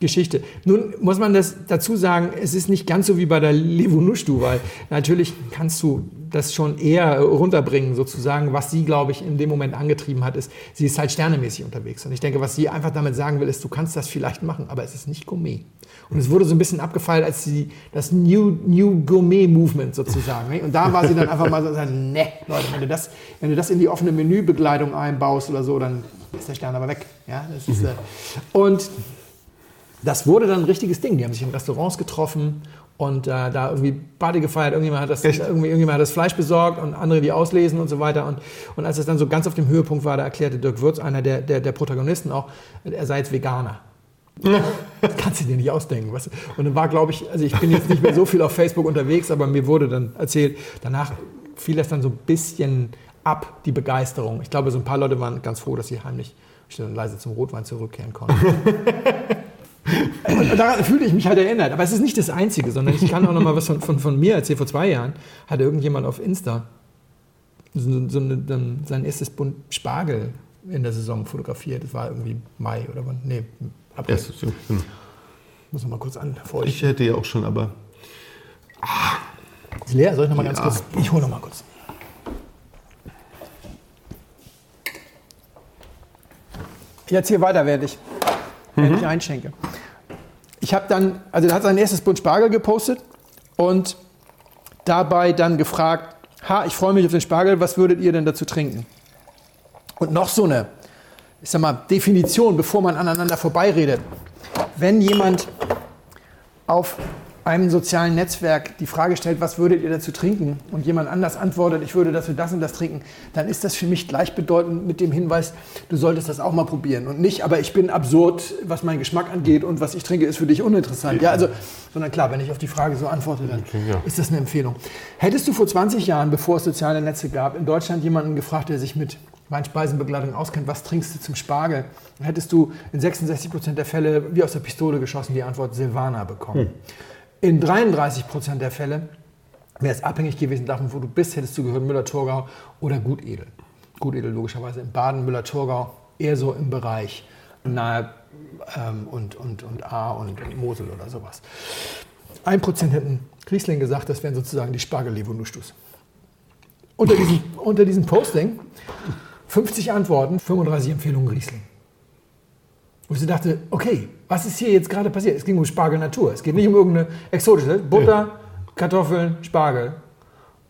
Geschichte. Nun muss man das dazu sagen, es ist nicht ganz so wie bei der Levunushtu, weil natürlich kannst du das schon eher runterbringen, sozusagen. Was sie, glaube ich, in dem Moment angetrieben hat, ist, sie ist halt sternemäßig unterwegs. Und ich denke, was sie einfach damit sagen will, ist, du kannst das vielleicht machen, aber es ist nicht Gourmet. Und es wurde so ein bisschen abgefeilt als die, das New, New Gourmet Movement sozusagen. Ne? Und da war sie dann einfach mal so, ne, Leute, wenn du, das, wenn du das in die offene Menübegleitung einbaust oder so, dann ist der Stern aber weg. Ja, das ist, äh, und das wurde dann ein richtiges Ding. Die haben sich in Restaurants getroffen und äh, da irgendwie Party gefeiert. Irgendjemand hat, das, irgendwie, irgendjemand hat das Fleisch besorgt und andere, die auslesen und so weiter. Und, und als es dann so ganz auf dem Höhepunkt war, da erklärte Dirk Würz, einer der, der, der Protagonisten auch, er sei jetzt Veganer. Das kannst du dir nicht ausdenken. Weißt du? Und dann war, glaube ich, also ich bin jetzt nicht mehr so viel auf Facebook unterwegs, aber mir wurde dann erzählt, danach fiel das dann so ein bisschen ab, die Begeisterung. Ich glaube, so ein paar Leute waren ganz froh, dass sie heimlich dann leise zum Rotwein zurückkehren konnten. Und daran fühlte ich mich halt erinnert. Aber es ist nicht das Einzige, sondern ich kann auch noch mal was von, von, von mir erzählen. Vor zwei Jahren hatte irgendjemand auf Insta so, so eine, dann sein erstes Bund Spargel in der Saison fotografiert. Das war irgendwie Mai oder wann? Nee, April. Ja, so, genau. Muss noch mal kurz an. Ich hätte ja auch schon, aber. Ah. Ist leer? Soll ich noch mal ganz Ja. kurz? Ich hole noch mal kurz. Ich erzähle weiter, während ich, während ich einschenke. Ich habe dann, also er hat sein erstes Bund Spargel gepostet und dabei dann gefragt, ha, ich freue mich auf den Spargel, was würdet ihr denn dazu trinken? Und noch so eine, ich sag mal, Definition, bevor man aneinander vorbeiredet. Wenn jemand auf einem sozialen Netzwerk die Frage stellt, was würdet ihr dazu trinken? Und jemand anders antwortet, ich würde dazu das und das trinken, dann ist das für mich gleichbedeutend mit dem Hinweis, du solltest das auch mal probieren. Und nicht, aber ich bin absurd, was meinen Geschmack angeht und was ich trinke, ist für dich uninteressant. Ja, also, sondern klar, wenn ich auf die Frage so antworte, dann ist das eine Empfehlung. Hättest du vor 20 Jahren, bevor es soziale Netze gab, in Deutschland jemanden gefragt, der sich mit Weinspeisenbegleitung auskennt, was trinkst du zum Spargel? Dann hättest du in 66 Prozent der Fälle wie aus der Pistole geschossen die Antwort Silvaner bekommen. In 33 Prozent der Fälle wäre es abhängig gewesen davon, wo du bist, hättest du gehört Müller-Thurgau oder Gutedel. Gutedel logischerweise in Baden, Müller-Thurgau eher so im Bereich nahe ähm, und, und, und A und, Mosel oder sowas. Ein Prozent hätten Riesling gesagt, das wären sozusagen die Spargel-Levonuschtus. Unter diesem, unter diesem Posting 50 Antworten, 35 Empfehlungen Riesling. Wo ich so dachte, okay, was ist hier jetzt gerade passiert? Es ging um Spargel Natur. Es geht nicht um irgendeine exotische. Butter, Kartoffeln, Spargel.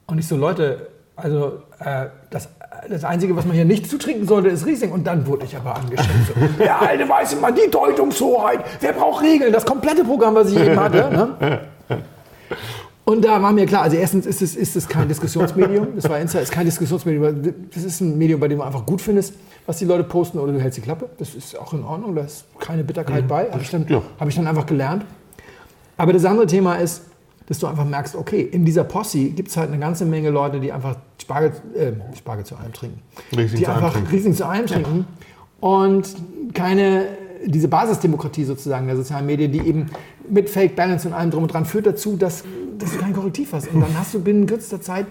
Und ich so, Leute, also äh, das, das Einzige, was man hier nicht zutrinken sollte, ist Riesling. Und dann wurde ich aber angeschimpft. So, der alte weiße Mann, die Deutungshoheit. Wer braucht Regeln? Das komplette Programm, was ich eben hatte. Ne? Und da war mir klar, also erstens ist es, ist es kein Diskussionsmedium, das war Insta, ist kein Diskussionsmedium, das ist ein Medium, bei dem du einfach gut findest, was die Leute posten oder du hältst die Klappe, das ist auch in Ordnung, da ist keine Bitterkeit bei, habe ich, dann- Ja. habe ich dann einfach gelernt. Aber das andere Thema ist, dass du einfach merkst, okay, in dieser Posse gibt es halt eine ganze Menge Leute, die einfach Spargel, äh, Spargel zu allem trinken. Riesling die zu einfach trinken. Riesling zu allem trinken und keine, diese Basisdemokratie sozusagen der sozialen Medien, die eben mit Fake Balance und allem drum und dran führt dazu, dass, dass du kein Korrektiv hast. Und dann hast du binnen kürzester Zeit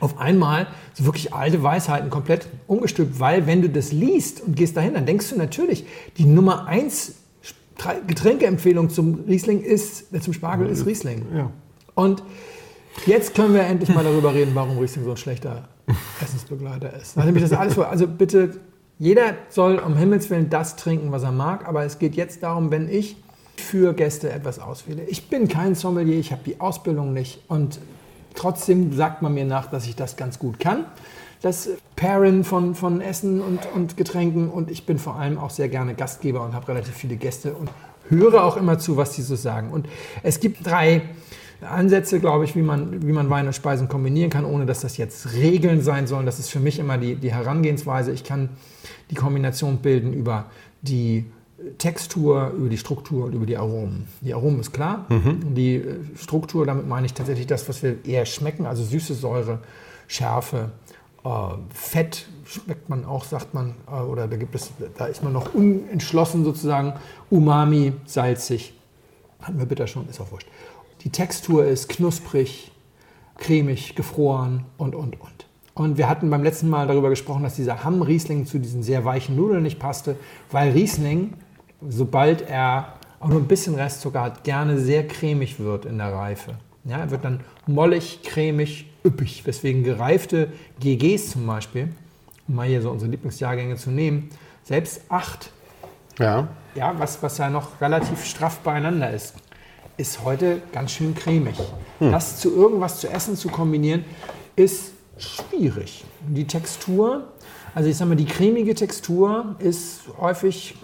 auf einmal so wirklich alte Weisheiten komplett umgestülpt, weil wenn du das liest und gehst dahin, dann denkst du natürlich, die Nummer eins Getränkeempfehlung zum Riesling ist, äh, zum Spargel ist Riesling. Ja. Und jetzt können wir endlich mal darüber reden, warum Riesling so ein schlechter Essensbegleiter ist. Nachdem ich das alles vor, also bitte, jeder soll um Himmels Willen das trinken, was er mag, aber es geht jetzt darum, wenn ich für Gäste etwas auswähle. Ich bin kein Sommelier, ich habe die Ausbildung nicht und trotzdem sagt man mir nach, dass ich das ganz gut kann. Das Pairen von, von Essen und, und Getränken und ich bin vor allem auch sehr gerne Gastgeber und habe relativ viele Gäste und höre auch immer zu, was die so sagen. Und es gibt drei Ansätze, glaube ich, wie man, wie man Wein und Speisen kombinieren kann, ohne dass das jetzt Regeln sein sollen. Das ist für mich immer die, die Herangehensweise. Ich kann die Kombination bilden über die Textur, über die Struktur und über die Aromen. Die Aromen ist klar. Die äh, Struktur, damit meine ich tatsächlich das, was wir eher schmecken, also süße Säure, Schärfe, äh, Fett schmeckt man auch, sagt man, äh, oder da gibt es, da ist man noch unentschlossen sozusagen, Umami, salzig. Hatten wir bitter schon, ist auch wurscht. Die Textur ist knusprig, cremig, gefroren und, und, und. Und wir hatten beim letzten Mal darüber gesprochen, dass dieser Hamm-Riesling zu diesen sehr weichen Nudeln nicht passte, weil Riesling, sobald er auch nur ein bisschen Restzucker hat, gerne sehr cremig wird in der Reife. Ja, er wird dann mollig, cremig, üppig. Weswegen gereifte GGs zum Beispiel, um mal hier so unsere Lieblingsjahrgänge zu nehmen, selbst 8, Ja. ja, was, was ja noch relativ straff beieinander ist, ist heute ganz schön cremig. Das zu irgendwas zu essen zu kombinieren, ist schwierig. Die Textur, also ich sag mal, die cremige Textur ist häufig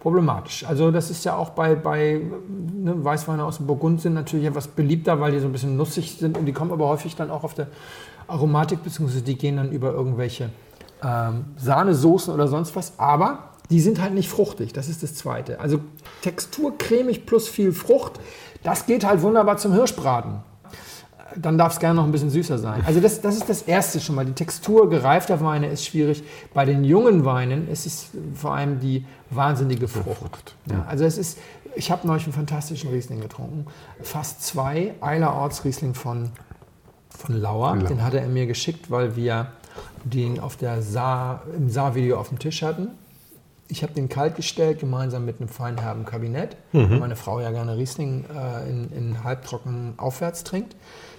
problematisch. Also das ist ja auch bei, bei ne, Weißweine aus dem Burgund sind natürlich etwas beliebter, weil die so ein bisschen nussig sind und die kommen aber häufig dann auch auf der Aromatik, beziehungsweise die gehen dann über irgendwelche ähm, Sahnesoßen oder sonst was, aber die sind halt nicht fruchtig, das ist das Zweite. Also Textur cremig plus viel Frucht, das geht halt wunderbar zum Hirschbraten dann darf es gerne noch ein bisschen süßer sein. Also das, das ist das Erste schon mal. Die Textur gereifter Weine ist schwierig. Bei den jungen Weinen ist es vor allem die wahnsinnige Frucht. Ja, also es ist, ich habe neulich einen fantastischen Riesling getrunken. Fast zwei Eiler Orts Riesling von, von Lauer. Lauer. Den hatte er mir geschickt, weil wir den auf der Saar, im Saar-Video auf dem Tisch hatten. Ich habe den kalt gestellt, gemeinsam mit einem feinherben Kabinett, weil meine Frau ja gerne Riesling äh, in, in halbtrocken aufwärts trinkt.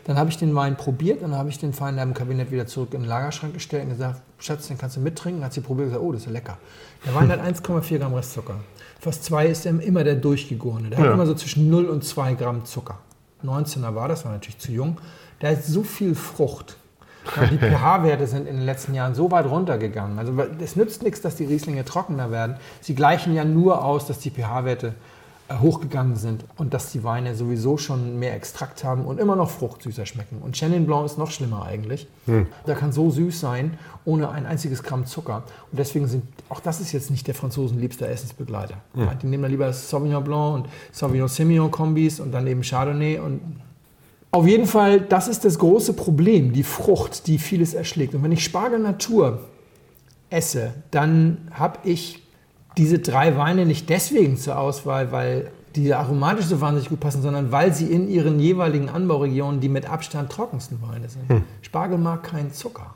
Dann habe ich den Wein probiert, dann habe ich den feinherben Kabinett wieder zurück in den Lagerschrank gestellt und gesagt, Schatz, den kannst du mittrinken. Dann hat sie probiert und gesagt, oh, das ist ja lecker. Der Wein hat 1,4 Gramm Restzucker. Fast zwei ist er immer der durchgegorene. Der Ja. hat immer so zwischen 0 und 2 Gramm Zucker. 19er war das, war natürlich zu jung. Da ist so viel Frucht. Ja, die pH-Werte sind in den letzten Jahren so weit runtergegangen. Also es nützt nichts, dass die Rieslinge trockener werden. Sie gleichen ja nur aus, dass die pH-Werte hochgegangen sind und dass die Weine sowieso schon mehr Extrakt haben und immer noch fruchtsüßer schmecken. Und Chenin Blanc ist noch schlimmer eigentlich. Der kann so süß sein, ohne ein einziges Gramm Zucker. Und deswegen sind, auch das ist jetzt nicht der Franzosen liebster Essensbegleiter. Ja, die nehmen dann lieber Sauvignon Blanc und Sauvignon Semillon Kombis und dann eben Chardonnay und auf jeden Fall, das ist das große Problem, die Frucht, die vieles erschlägt. Und wenn ich Spargel Natur esse, dann habe ich diese drei Weine nicht deswegen zur Auswahl, weil die aromatisch so wahnsinnig gut passen, sondern weil sie in ihren jeweiligen Anbauregionen die mit Abstand trockensten Weine sind. Spargel mag keinen Zucker.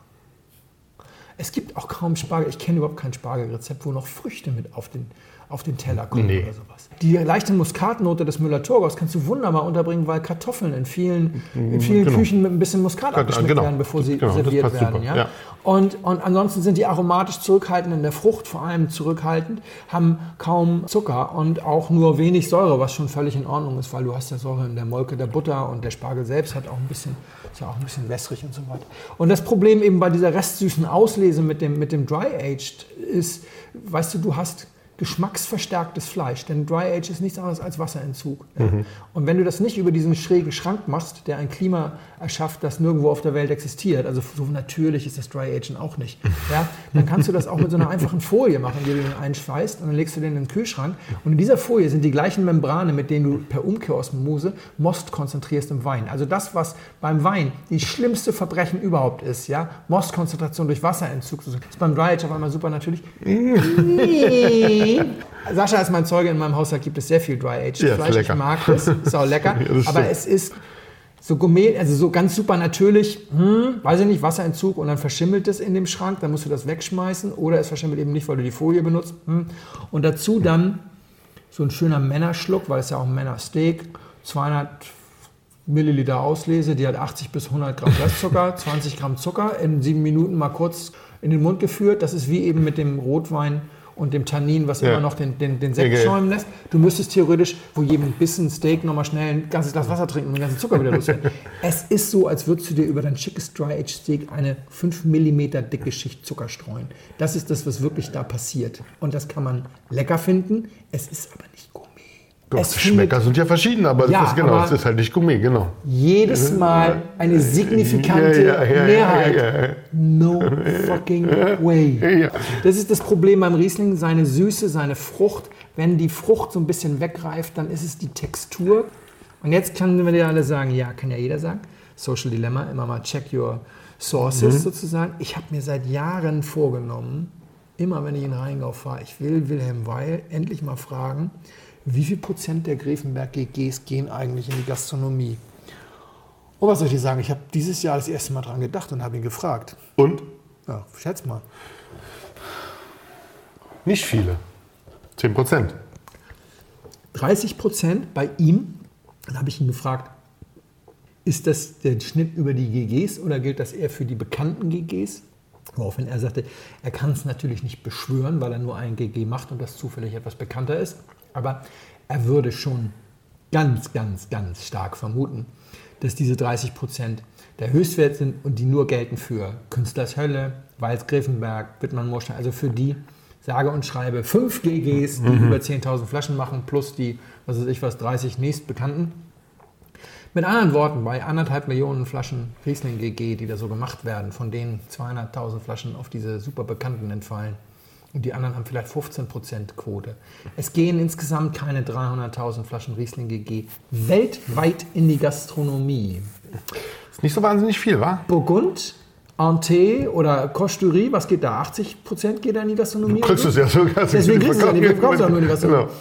Es gibt auch kaum Spargel, ich kenne überhaupt kein Spargelrezept, wo noch Früchte mit auf den, auf den Teller kommen Nee. oder sowas. Die leichte Muskatnote des Müller-Thurgaus kannst du wunderbar unterbringen, weil Kartoffeln in vielen, in vielen genau. Küchen mit ein bisschen Muskat abgeschmeckt genau. werden, bevor sie Genau, serviert werden. Ja? ja. Und, und ansonsten sind die aromatisch zurückhaltend in der Frucht, vor allem zurückhaltend, haben kaum Zucker und auch nur wenig Säure, was schon völlig in Ordnung ist, weil du hast ja Säure in der Molke der Butter und der Spargel selbst hat auch ein bisschen, ist ja auch ein bisschen wässrig und so weiter. Und das Problem eben bei dieser restsüßen Auslese mit dem, mit dem Dry Aged ist, weißt du, du hast geschmacksverstärktes Fleisch, denn Dry Age ist nichts anderes als Wasserentzug. Ja. Und wenn du das nicht über diesen schrägen Schrank machst, der ein Klima erschafft, das nirgendwo auf der Welt existiert, also so natürlich ist das Dry Agen auch nicht, ja, dann kannst du das auch mit so einer einfachen Folie machen, die du den einschweißt und dann legst du den in den Kühlschrank und in dieser Folie sind die gleichen Membrane, mit denen du per Umkehrosmose Most konzentrierst im Wein. Also das, was beim Wein die schlimmste Verbrechen überhaupt ist, ja, Mostkonzentration durch Wasserentzug, ist beim Dry Age auf einmal super natürlich. Sascha ist mein Zeuge, in meinem Haushalt gibt es sehr viel Dry Aged Ja, Fleisch. Ich mag das, ist auch lecker. Ja, aber stimmt. es ist so Gourmet, also so ganz super natürlich, hm, weiß ich nicht, Wasserentzug und dann verschimmelt es in dem Schrank, dann musst du das wegschmeißen oder es verschimmelt eben nicht, weil du die Folie benutzt. Hm. Und dazu dann so ein schöner Männerschluck, weil es ja auch ein Männersteak, 200 Milliliter Auslese, die hat 80 bis 100 Gramm Restzucker, 20 Gramm Zucker, in sieben Minuten mal kurz in den Mund geführt. Das ist wie eben mit dem Rotwein und dem Tannin, was Ja. immer noch den, den, den Sekt geil. schäumen lässt. Du müsstest theoretisch vor jedem Bissen Steak nochmal schnell ein ganzes Glas Wasser trinken und den ganzen Zucker wieder loswerden. es ist so, als würdest du dir über dein schickes Dry-Aged Steak eine 5 mm dicke Schicht Zucker streuen. Das ist das, was wirklich da passiert. Und das kann man lecker finden. Es ist aber nicht Gourmet. Doch, Es die Schmecker sind ja verschieden, aber Ja, das ist, genau, es ist halt nicht Gourmet, genau. jedes Mal eine signifikante Ja, ja, Mehrheit. No fucking way. Das ist das Problem beim Riesling, seine Süße, seine Frucht. Wenn die Frucht so ein bisschen wegreift, dann ist es die Textur. Und jetzt können wir dir alle sagen, ja, kann ja jeder sagen. Social Dilemma, immer mal check your sources sozusagen. Ich habe mir seit Jahren vorgenommen, immer wenn ich in Rheingau fahre, ich will Wilhelm Weil endlich mal fragen, wie viel Prozent der Grevenberg GGs gehen eigentlich in die Gastronomie? Und was soll ich dir sagen? Ich habe dieses Jahr das erste Mal dran gedacht und habe ihn gefragt. Und? Ja, schätz mal. Nicht viele. 10 Prozent. 30 Prozent bei ihm. Dann habe ich ihn gefragt, ist das der Schnitt über die GGs oder gilt das eher für die bekannten GGs? Woraufhin er sagte, er kann es natürlich nicht beschwören, weil er nur ein GG macht und das zufällig etwas bekannter ist. Aber er würde schon ganz, ganz, ganz stark vermuten, dass diese 30 Prozent der Höchstwert sind und die nur gelten für Künstlers Hölle, Walz Grevenberg, Wittmann Moorstein, also für die sage und schreibe fünf GGs, die über 10.000 Flaschen machen, plus die, was weiß ich was, 30 nächstbekannten. Mit anderen Worten, bei anderthalb Millionen Flaschen Riesling GG, die da so gemacht werden, von denen 200.000 Flaschen auf diese super Bekannten entfallen. Und die anderen haben vielleicht 15% Quote. Es gehen insgesamt keine 300.000 Flaschen Riesling GG weltweit in die Gastronomie. Ist nicht so wahnsinnig viel, wa? Burgund, Ante oder Costurie, was geht da? 80% geht da in die Gastronomie? Du kriegst es ja sogar. Deswegen kriegst du ja nicht, verkaufen es auch nur in die Gastronomie. Genau.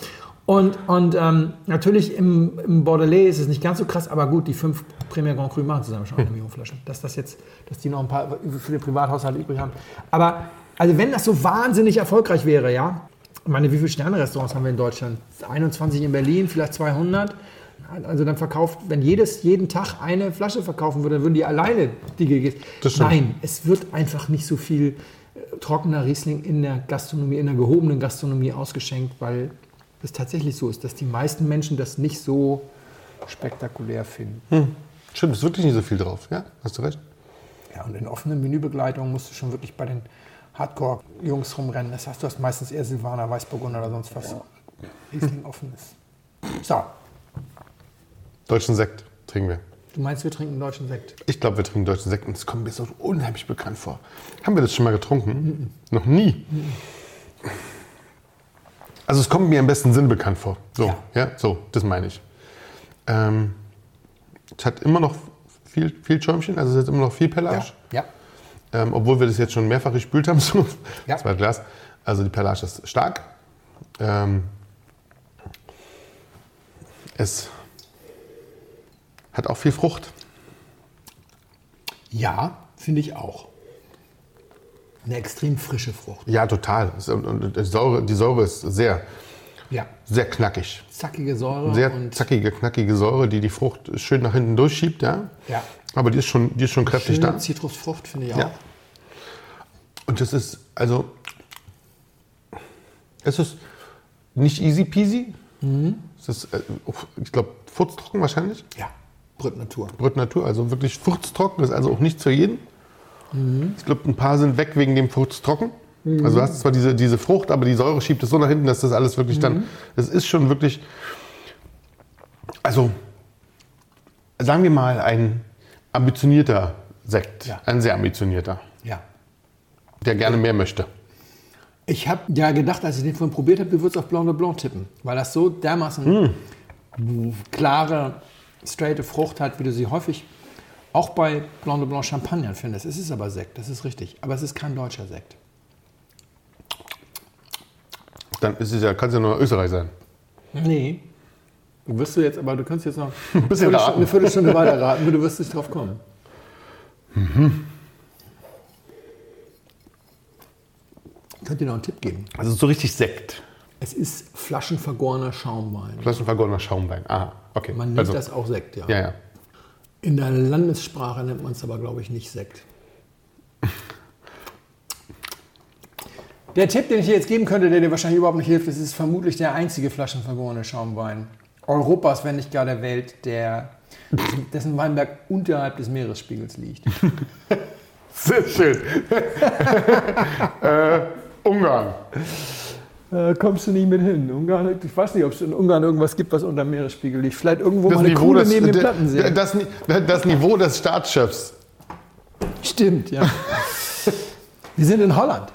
Und, und ähm, natürlich im, im Bordelais ist es nicht ganz so krass, aber gut, die fünf Premier Grand Cru machen zusammen schon eine Million Flaschen. Dass das jetzt, dass die noch ein paar für den Privathaushalte übrig haben. Aber also wenn das so wahnsinnig erfolgreich wäre, ja, ich meine, wie viele Sterne-Restaurants haben wir in Deutschland? 21 in Berlin, vielleicht 200. Also dann verkauft, wenn jedes jeden Tag eine Flasche verkaufen würde, dann würden die alleine die stimmt. Nein, es wird einfach nicht so viel äh, trockener Riesling in der Gastronomie, in der gehobenen Gastronomie ausgeschenkt, weil es tatsächlich so ist, dass die meisten Menschen das nicht so spektakulär finden. Hm. Stimmt, ist wirklich nicht so viel drauf. Ja, hast du recht. Ja, und in offenen Menübegleitungen musst du schon wirklich bei den Hardcore-Jungs rumrennen. Das heißt, du hast meistens eher Silvaner, Weißburgunder oder sonst was. Riesling offen ist. So, Deutschen Sekt trinken wir. du meinst, wir trinken deutschen Sekt? Ich glaube, wir trinken deutschen Sekt und es kommt mir so unheimlich bekannt vor. Haben wir das schon mal getrunken? Noch nie. Also es kommt mir im besten Sinn bekannt vor. So, ja, Ja. so, das meine ich. Ähm, es hat immer noch viel, viel Schäumchen, also es hat immer noch viel Perlage. Ja. Ähm, obwohl wir das jetzt schon mehrfach gespült haben, so Ja. zwei Glas. Also die Perlage ist stark. Ähm, es hat auch viel Frucht. Ja, finde ich auch. Eine extrem frische Frucht. Ja, total. Und die, Säure, die Säure ist sehr, Ja. sehr knackig. Zackige Säure. Sehr zackige, knackige Säure, die die Frucht schön nach hinten durchschiebt. Ja? Ja. Aber die ist schon, die ist schon kräftig schöne da. Zitrusfrucht finde ich auch. Ja. Und das ist, also, es ist nicht easy peasy. Mhm. Es ist, äh, ich glaube, furztrocken wahrscheinlich. Ja. Brüt Natur. Brüt Natur, also wirklich furztrocken, ist also auch nicht für jeden. Mhm. Ich glaube, ein paar sind weg wegen dem furztrocken. Also du hast zwar diese, diese Frucht, aber die Säure schiebt es so nach hinten, dass das alles wirklich Mhm. dann, das ist schon wirklich, also sagen wir mal ein ambitionierter Sekt, Ja. ein sehr ambitionierter, Ja. der gerne mehr möchte. Ich habe ja gedacht, als ich den vorhin probiert habe, du würdest auf Blanc de Blanc tippen, weil das so dermaßen klare, straighte Frucht hat, wie du sie häufig auch bei Blanc de Blanc Champagner findest. Es ist aber Sekt, das ist richtig. Aber es ist kein deutscher Sekt. Dann ist es ja, kann es ja nur Österreich sein. Nee. Du wirst du jetzt, aber du kannst jetzt noch bisschen eine Viertelstunde, eine Viertelstunde weiter raten, du wirst nicht drauf kommen. Ich könnte dir noch einen Tipp geben. Also so richtig Sekt. Es ist flaschenvergorener Schaumwein. Flaschenvergorener Schaumwein. Aha, okay. Man nennt also, das auch Sekt, ja. Ja, ja. In der Landessprache nennt man es aber, glaube ich, nicht Sekt. Der Tipp, den ich dir jetzt geben könnte, der dir wahrscheinlich überhaupt nicht hilft, es ist vermutlich der einzige flaschenvergorene Schaumwein Europas, wenn nicht gar der Welt, der, dessen Weinberg unterhalb des Meeresspiegels liegt. Sehr schön. äh, Ungarn. Äh, kommst du nicht mit hin. Ungarn, ich weiß nicht, ob es in Ungarn irgendwas gibt, was unter dem Meeresspiegel liegt. Vielleicht irgendwo mal eine Kuhle des, neben dem Plattensee. das, Ni- das Niveau des Staatschefs. Stimmt, ja. Wir sind in Holland.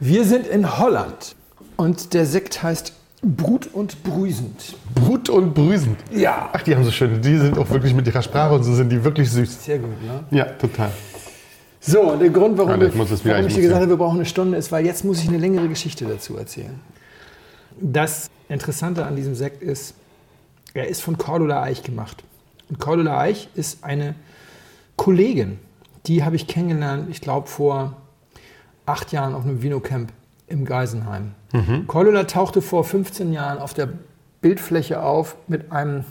Wir sind in Holland. Und der Sekt heißt Brut und Brüsend. Brut und brüsend. Ja. Ach, die haben so schön. Die sind auch wirklich mit ihrer Sprache und so sind die wirklich süß. Sehr gut, ne? Ja, total. So, und der Grund, warum, Warte, ich wir- wieder- warum ich ich dir gesagt ja- habe, wir brauchen eine Stunde, ist, weil jetzt muss ich eine längere Geschichte dazu erzählen. Das Interessante an diesem Sekt ist, er ist von Cordula Eich gemacht. Und Cordula Eich ist eine Kollegin, die habe ich kennengelernt, ich glaube, vor acht Jahren auf einem Vinocamp im Geisenheim. Cordula tauchte vor 15 Jahren auf der Bildfläche auf mit einem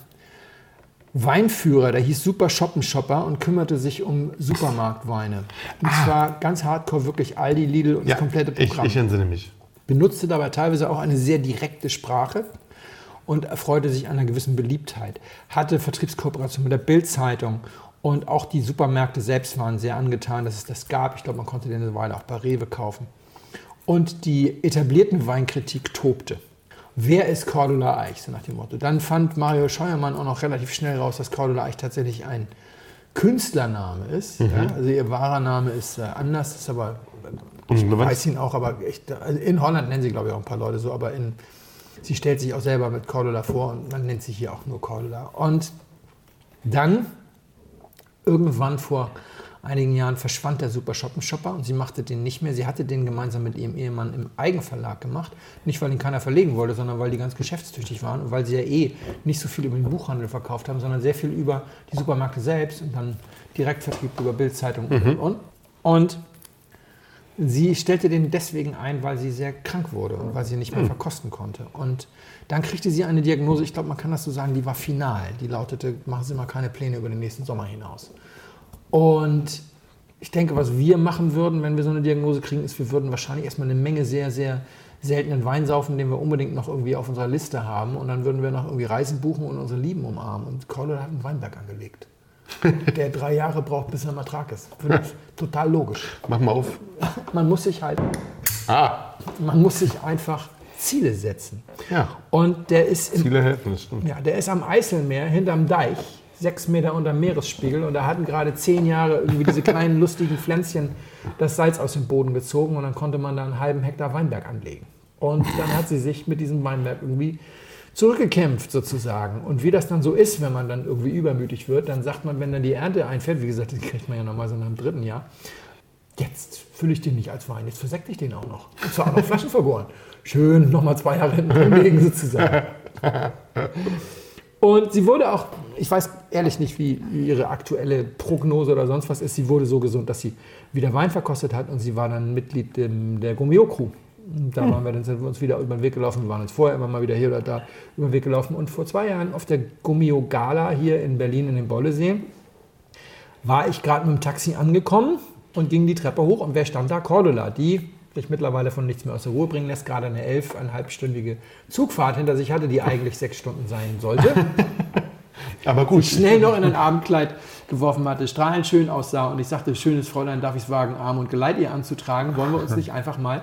Weinführer, der hieß Super Shoppenshopper und kümmerte sich um Supermarktweine. Und zwar ganz hardcore, wirklich Aldi, Lidl und das komplette ich, Programm. ich entsinne mich. benutzte dabei teilweise auch eine sehr direkte Sprache und erfreute sich einer gewissen Beliebtheit. Hatte Vertriebskooperation mit der Bild-Zeitung und auch die Supermärkte selbst waren sehr angetan, dass es das gab. Ich glaube, man konnte den eine Weile auch bei Rewe kaufen. Und die etablierten Weinkritik tobte. Wer ist Cordula Eich, so nach dem Motto. Dann fand Mario Scheuermann auch noch relativ schnell raus, dass Cordula Eich tatsächlich ein Künstlername ist. Ja, also ihr wahrer Name ist äh, anders, ist aber ich Und was? weiß ihn auch, aber echt, also in Holland nennen sie, glaube ich, auch ein paar Leute so, aber in, sie stellt sich auch selber mit Cordula vor und man nennt sie hier auch nur Cordula. Und dann, irgendwann vor einigen Jahren, verschwand der Super Shoppenshopper und sie machte den nicht mehr. Sie hatte den gemeinsam mit ihrem Ehemann im Eigenverlag gemacht. Nicht, weil ihn keiner verlegen wollte, sondern weil die ganz geschäftstüchtig waren und weil sie ja eh nicht so viel über den Buchhandel verkauft haben, sondern sehr viel über die Supermärkte selbst und dann Direktvertrieb über Bildzeitung und, und, und. Und Sie stellte den deswegen ein, weil sie sehr krank wurde und weil sie nicht mehr verkosten konnte. Und dann kriegte sie eine Diagnose, ich glaube, man kann das so sagen, die war final. Die lautete, machen Sie mal keine Pläne über den nächsten Sommer hinaus. Und ich denke, was wir machen würden, wenn wir so eine Diagnose kriegen, ist, wir würden wahrscheinlich erstmal eine Menge sehr, sehr seltenen Wein saufen, den wir unbedingt noch irgendwie auf unserer Liste haben. Und dann würden wir noch irgendwie Reisen buchen und unsere Lieben umarmen. Und Cordula hat einen Weinberg angelegt. Der drei Jahre braucht, bis er im Ertrag ist. Finde ich total logisch. Mach mal auf. Man muss sich halt, Ah, man muss sich einfach Ziele setzen. ja. Und der ist, im, Ziele helfen, das stimmt. ja, der ist am Eiselmeer hinterm Deich, sechs Meter unter dem Meeresspiegel. Und da hatten gerade zehn Jahre irgendwie diese kleinen lustigen Pflänzchen das Salz aus dem Boden gezogen. Und dann konnte man da einen halben Hektar Weinberg anlegen. Und dann hat sie sich mit diesem Weinberg irgendwie zurückgekämpft sozusagen. Und wie das dann so ist, wenn man dann irgendwie übermütig wird, dann sagt man, wenn dann die Ernte einfällt, wie gesagt, die kriegt man ja nochmal so nach dem dritten Jahr, jetzt fülle ich den nicht als Wein, jetzt versekte ich den auch noch. Und zwar auch noch Flaschen vergoren. Schön nochmal zwei Jahre hinten sozusagen. Und sie wurde auch, ich weiß ehrlich nicht, wie ihre aktuelle Prognose oder sonst was ist, sie wurde so gesund, dass sie wieder Wein verkostet hat und sie war dann Mitglied der Gummio-Crew. Und Da waren wir, dann sind wir uns wieder über den Weg gelaufen. Wir waren uns vorher immer mal wieder hier oder da über den Weg gelaufen. Und vor zwei Jahren auf der Gummio Gala hier in Berlin in den Bollesee war ich gerade mit dem Taxi angekommen und ging die Treppe hoch. Und wer stand da? Cordula, die sich mittlerweile von nichts mehr aus der Ruhe bringen lässt, gerade eine elfeinhalbstündige Zugfahrt hinter sich hatte, die eigentlich sechs Stunden sein sollte. Aber gut. Schnell noch in ein Abendkleid geworfen hatte, strahlend schön aussah und ich sagte, schönes Fräulein, darf ich es wagen, Arm und Geleit ihr anzutragen? Wollen wir uns nicht einfach mal,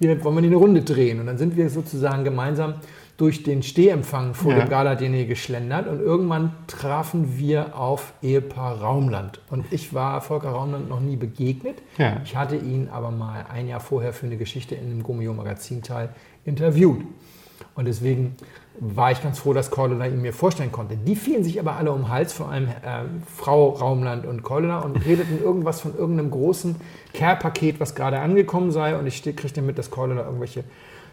hier, wollen wir eine Runde drehen? Und dann sind wir sozusagen gemeinsam durch den Stehempfang vor Ja. dem Gala-Diner geschlendert und irgendwann trafen wir auf Ehepaar Raumland. Und ich war Volker Raumland noch nie begegnet. Ja. Ich hatte ihn aber mal ein Jahr vorher für eine Geschichte in einem Gummio-Magazin-Teil interviewt. Und deswegen war ich ganz froh, dass Cordula ihn mir vorstellen konnte. Die fielen sich aber alle um den Hals, vor allem äh, Frau Raumland und Cordula, und redeten irgendwas von irgendeinem großen Care-Paket, was gerade angekommen sei. Und ich kriegte mit, dass Cordula irgendwelche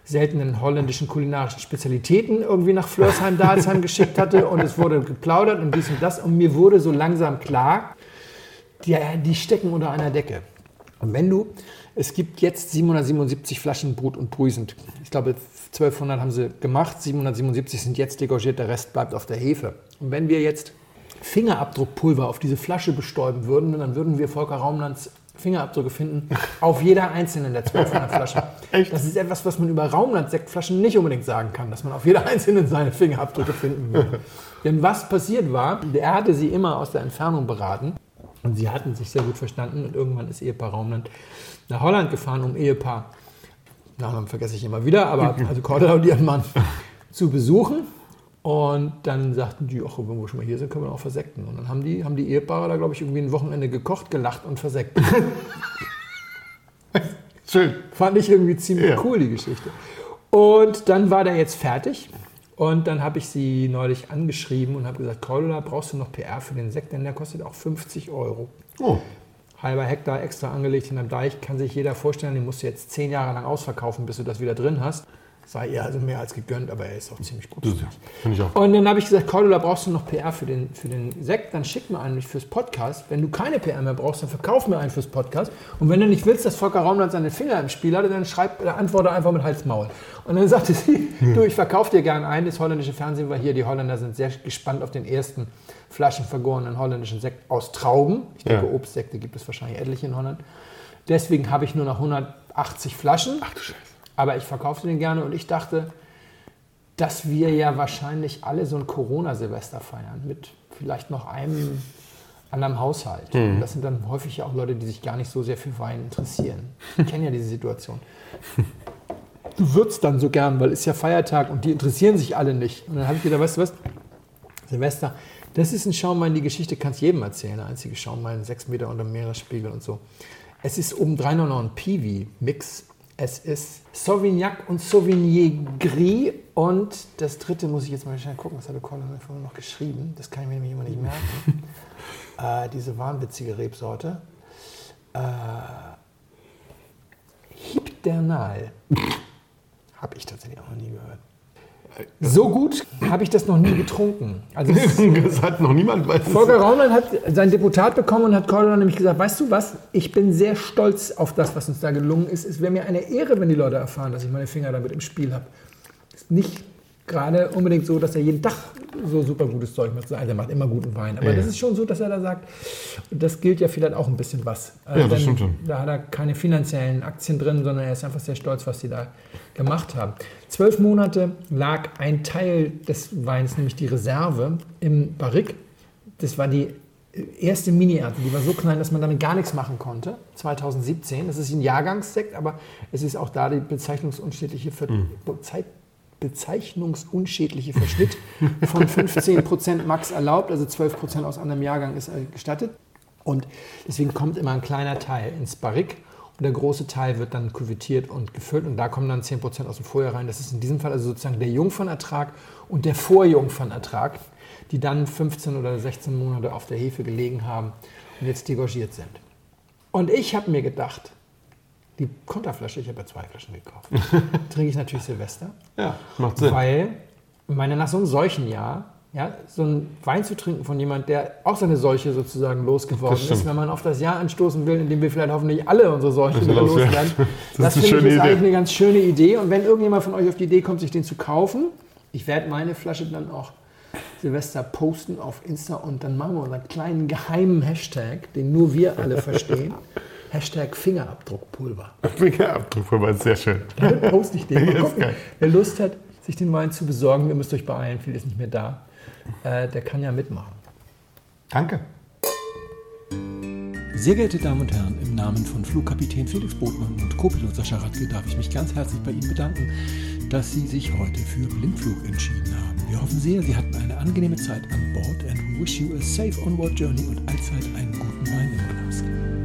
seltenen holländischen kulinarischen Spezialitäten irgendwie nach Flörsheim-Dalsheim geschickt hatte. Und es wurde geplaudert und dies und das. Und mir wurde so langsam klar, die, die stecken unter einer Decke. Und wenn du, es gibt jetzt 777 Flaschen Brut und Brüsend. Ich glaube, 1200 haben sie gemacht, 777 sind jetzt degorgiert, der Rest bleibt auf der Hefe. Und wenn wir jetzt Fingerabdruckpulver auf diese Flasche bestäuben würden, dann würden wir Volker Raumlands Fingerabdrücke finden auf jeder einzelnen der 1200 Flaschen. Echt? Das ist etwas, was man über Raumland-Sektflaschen nicht unbedingt sagen kann, dass man auf jeder einzelnen seine Fingerabdrücke finden würde. Denn was passiert war, er hatte sie immer aus der Entfernung beraten und sie hatten sich sehr gut verstanden und irgendwann ist Ehepaar Raumland nach Holland gefahren, um Ehepaar, Namen vergesse ich immer wieder, aber also Cordula und ihren Mann zu besuchen. Und dann sagten die, ach, wenn wir schon mal hier sind, können wir auch versekten. Und dann haben die, haben die Ehepaare da, glaube ich, irgendwie ein Wochenende gekocht, gelacht und versekten. Schön. Fand ich irgendwie ziemlich Ja. cool, die Geschichte. Und dann war der jetzt fertig. Und dann habe ich sie neulich angeschrieben und habe gesagt, Cordula, brauchst du noch PR für den Sekt? Denn der kostet auch 50 Euro. Oh. halber Hektar extra angelegt in einem Deich, kann sich jeder vorstellen, den musst du jetzt zehn Jahre lang ausverkaufen, bis du das wieder drin hast. Sei ihr also mehr als gegönnt, aber er ist auch ziemlich gut. Ja, finde ich auch. Und dann habe ich gesagt, Cordula, brauchst du noch PR für den, für den Sekt? Dann schick mir einen fürs Podcast. Wenn du keine PR mehr brauchst, dann verkauf mir einen fürs Podcast. Und wenn du nicht willst, dass Volker Raumland seine Finger im Spiel hat, dann schreib, dann antworte einfach mit Hals-Maul. Und dann sagte sie, du, ich verkaufe dir gern einen. Das holländische Fernsehen war hier. Die Holländer sind sehr gespannt auf den ersten flaschenvergorenen holländischen Sekt aus Trauben. Ich denke, Ja. Obstsekte gibt es wahrscheinlich etliche in Holland. Deswegen habe ich nur noch 180 Flaschen. Ach du Scheiße. Aber ich verkaufte den gerne und ich dachte, dass wir ja wahrscheinlich alle so ein Corona-Silvester feiern mit vielleicht noch einem anderen Haushalt. Und das sind dann häufig ja auch Leute, die sich gar nicht so sehr für Wein interessieren. Ich kenne ja diese Situation. Du würzt dann so gern, weil es ist ja Feiertag und die interessieren sich alle nicht. Und dann habe ich gedacht, weißt du was, Silvester, das ist ein Schaumwein, die Geschichte kannst jedem erzählen. Der einzige Schaumwein, sechs Meter unter Meeresspiegel und so. Es ist obendrein noch ein Piwi-Mix. Es ist Sauvignac und Sauvigny Gris. Und das dritte muss ich jetzt mal schnell gucken. Das hatte Colin mir vorhin noch geschrieben. Das kann ich mir nämlich immer nicht merken. äh, diese wahnwitzige Rebsorte. Äh, Hibdernal. Habe ich tatsächlich auch noch nie gehört. So gut habe ich das noch nie getrunken. Also Das hat noch niemand weiß. Volker Raumland hat sein Deputat bekommen und hat Cordula nämlich gesagt, weißt du was, ich bin sehr stolz auf das, was uns da gelungen ist. Es wäre mir eine Ehre, wenn die Leute erfahren, dass ich meine Finger damit im Spiel habe. Ist nicht gerade unbedingt so, dass er jeden Tag so super gutes Zeug macht. Also er macht immer guten Wein. Aber Ja. das ist schon so, dass er da sagt, das gilt ja vielleicht auch ein bisschen was. Also Ja, das stimmt schon. Da hat er keine finanziellen Aktien drin, sondern er ist einfach sehr stolz, was sie da gemacht haben. Zwölf Monate lag ein Teil des Weins, nämlich die Reserve, im Barrique. Das war die erste Mini-Ernte. Die war so klein, dass man damit gar nichts machen konnte. 2017. Das ist ein Jahrgangssekt, aber es ist auch da die bezeichnungsunschädliche Ver Bezei- bezeichnungsunschädliche Verschnitt von 15% max erlaubt, also 12% aus anderem Jahrgang ist äh, gestattet. Und deswegen kommt immer ein kleiner Teil ins Barrique und der große Teil wird dann küvettiert und gefüllt und da kommen dann 10% aus dem Vorjahr rein. Das ist in diesem Fall also sozusagen der Jungfernertrag und der Vorjungfernertrag, die dann 15 oder 16 Monate auf der Hefe gelegen haben und jetzt degorgiert sind. Und ich habe mir gedacht, die Konterflasche, ich habe ja zwei Flaschen gekauft, trinke ich natürlich Silvester. Ja, macht Sinn. Weil, ich meine, nach so einem Seuchenjahr, ja, so einen Wein zu trinken von jemand, der auch seine Seuche sozusagen losgeworden ist, wenn man auf das Jahr anstoßen will, in dem wir vielleicht hoffentlich alle unsere Seuche wieder loswerden. Das Das, finde ich ist eigentlich eine ganz schöne Idee. Und wenn irgendjemand von euch auf die Idee kommt, sich den zu kaufen, ich werde meine Flasche dann auch Silvester posten auf Insta und dann machen wir unseren kleinen geheimen Hashtag, den nur wir alle verstehen. Hashtag Fingerabdruckpulver. Fingerabdruck vorbei, sehr schön. Damit poste ich den. Mal ist gucken, wer Lust hat, sich den Wein zu besorgen, ihr müsst euch beeilen, viel ist nicht mehr da. Äh, der kann ja mitmachen. Danke. Sehr geehrte Damen und Herren, im Namen von Flugkapitän Felix Botmann und Co-Pilot Sascha Radke darf ich mich ganz herzlich bei Ihnen bedanken, dass Sie sich heute für Blindflug entschieden haben. Wir hoffen sehr, Sie hatten eine angenehme Zeit an Bord and we wish you a safe onward journey und allzeit einen guten Wein im Glas.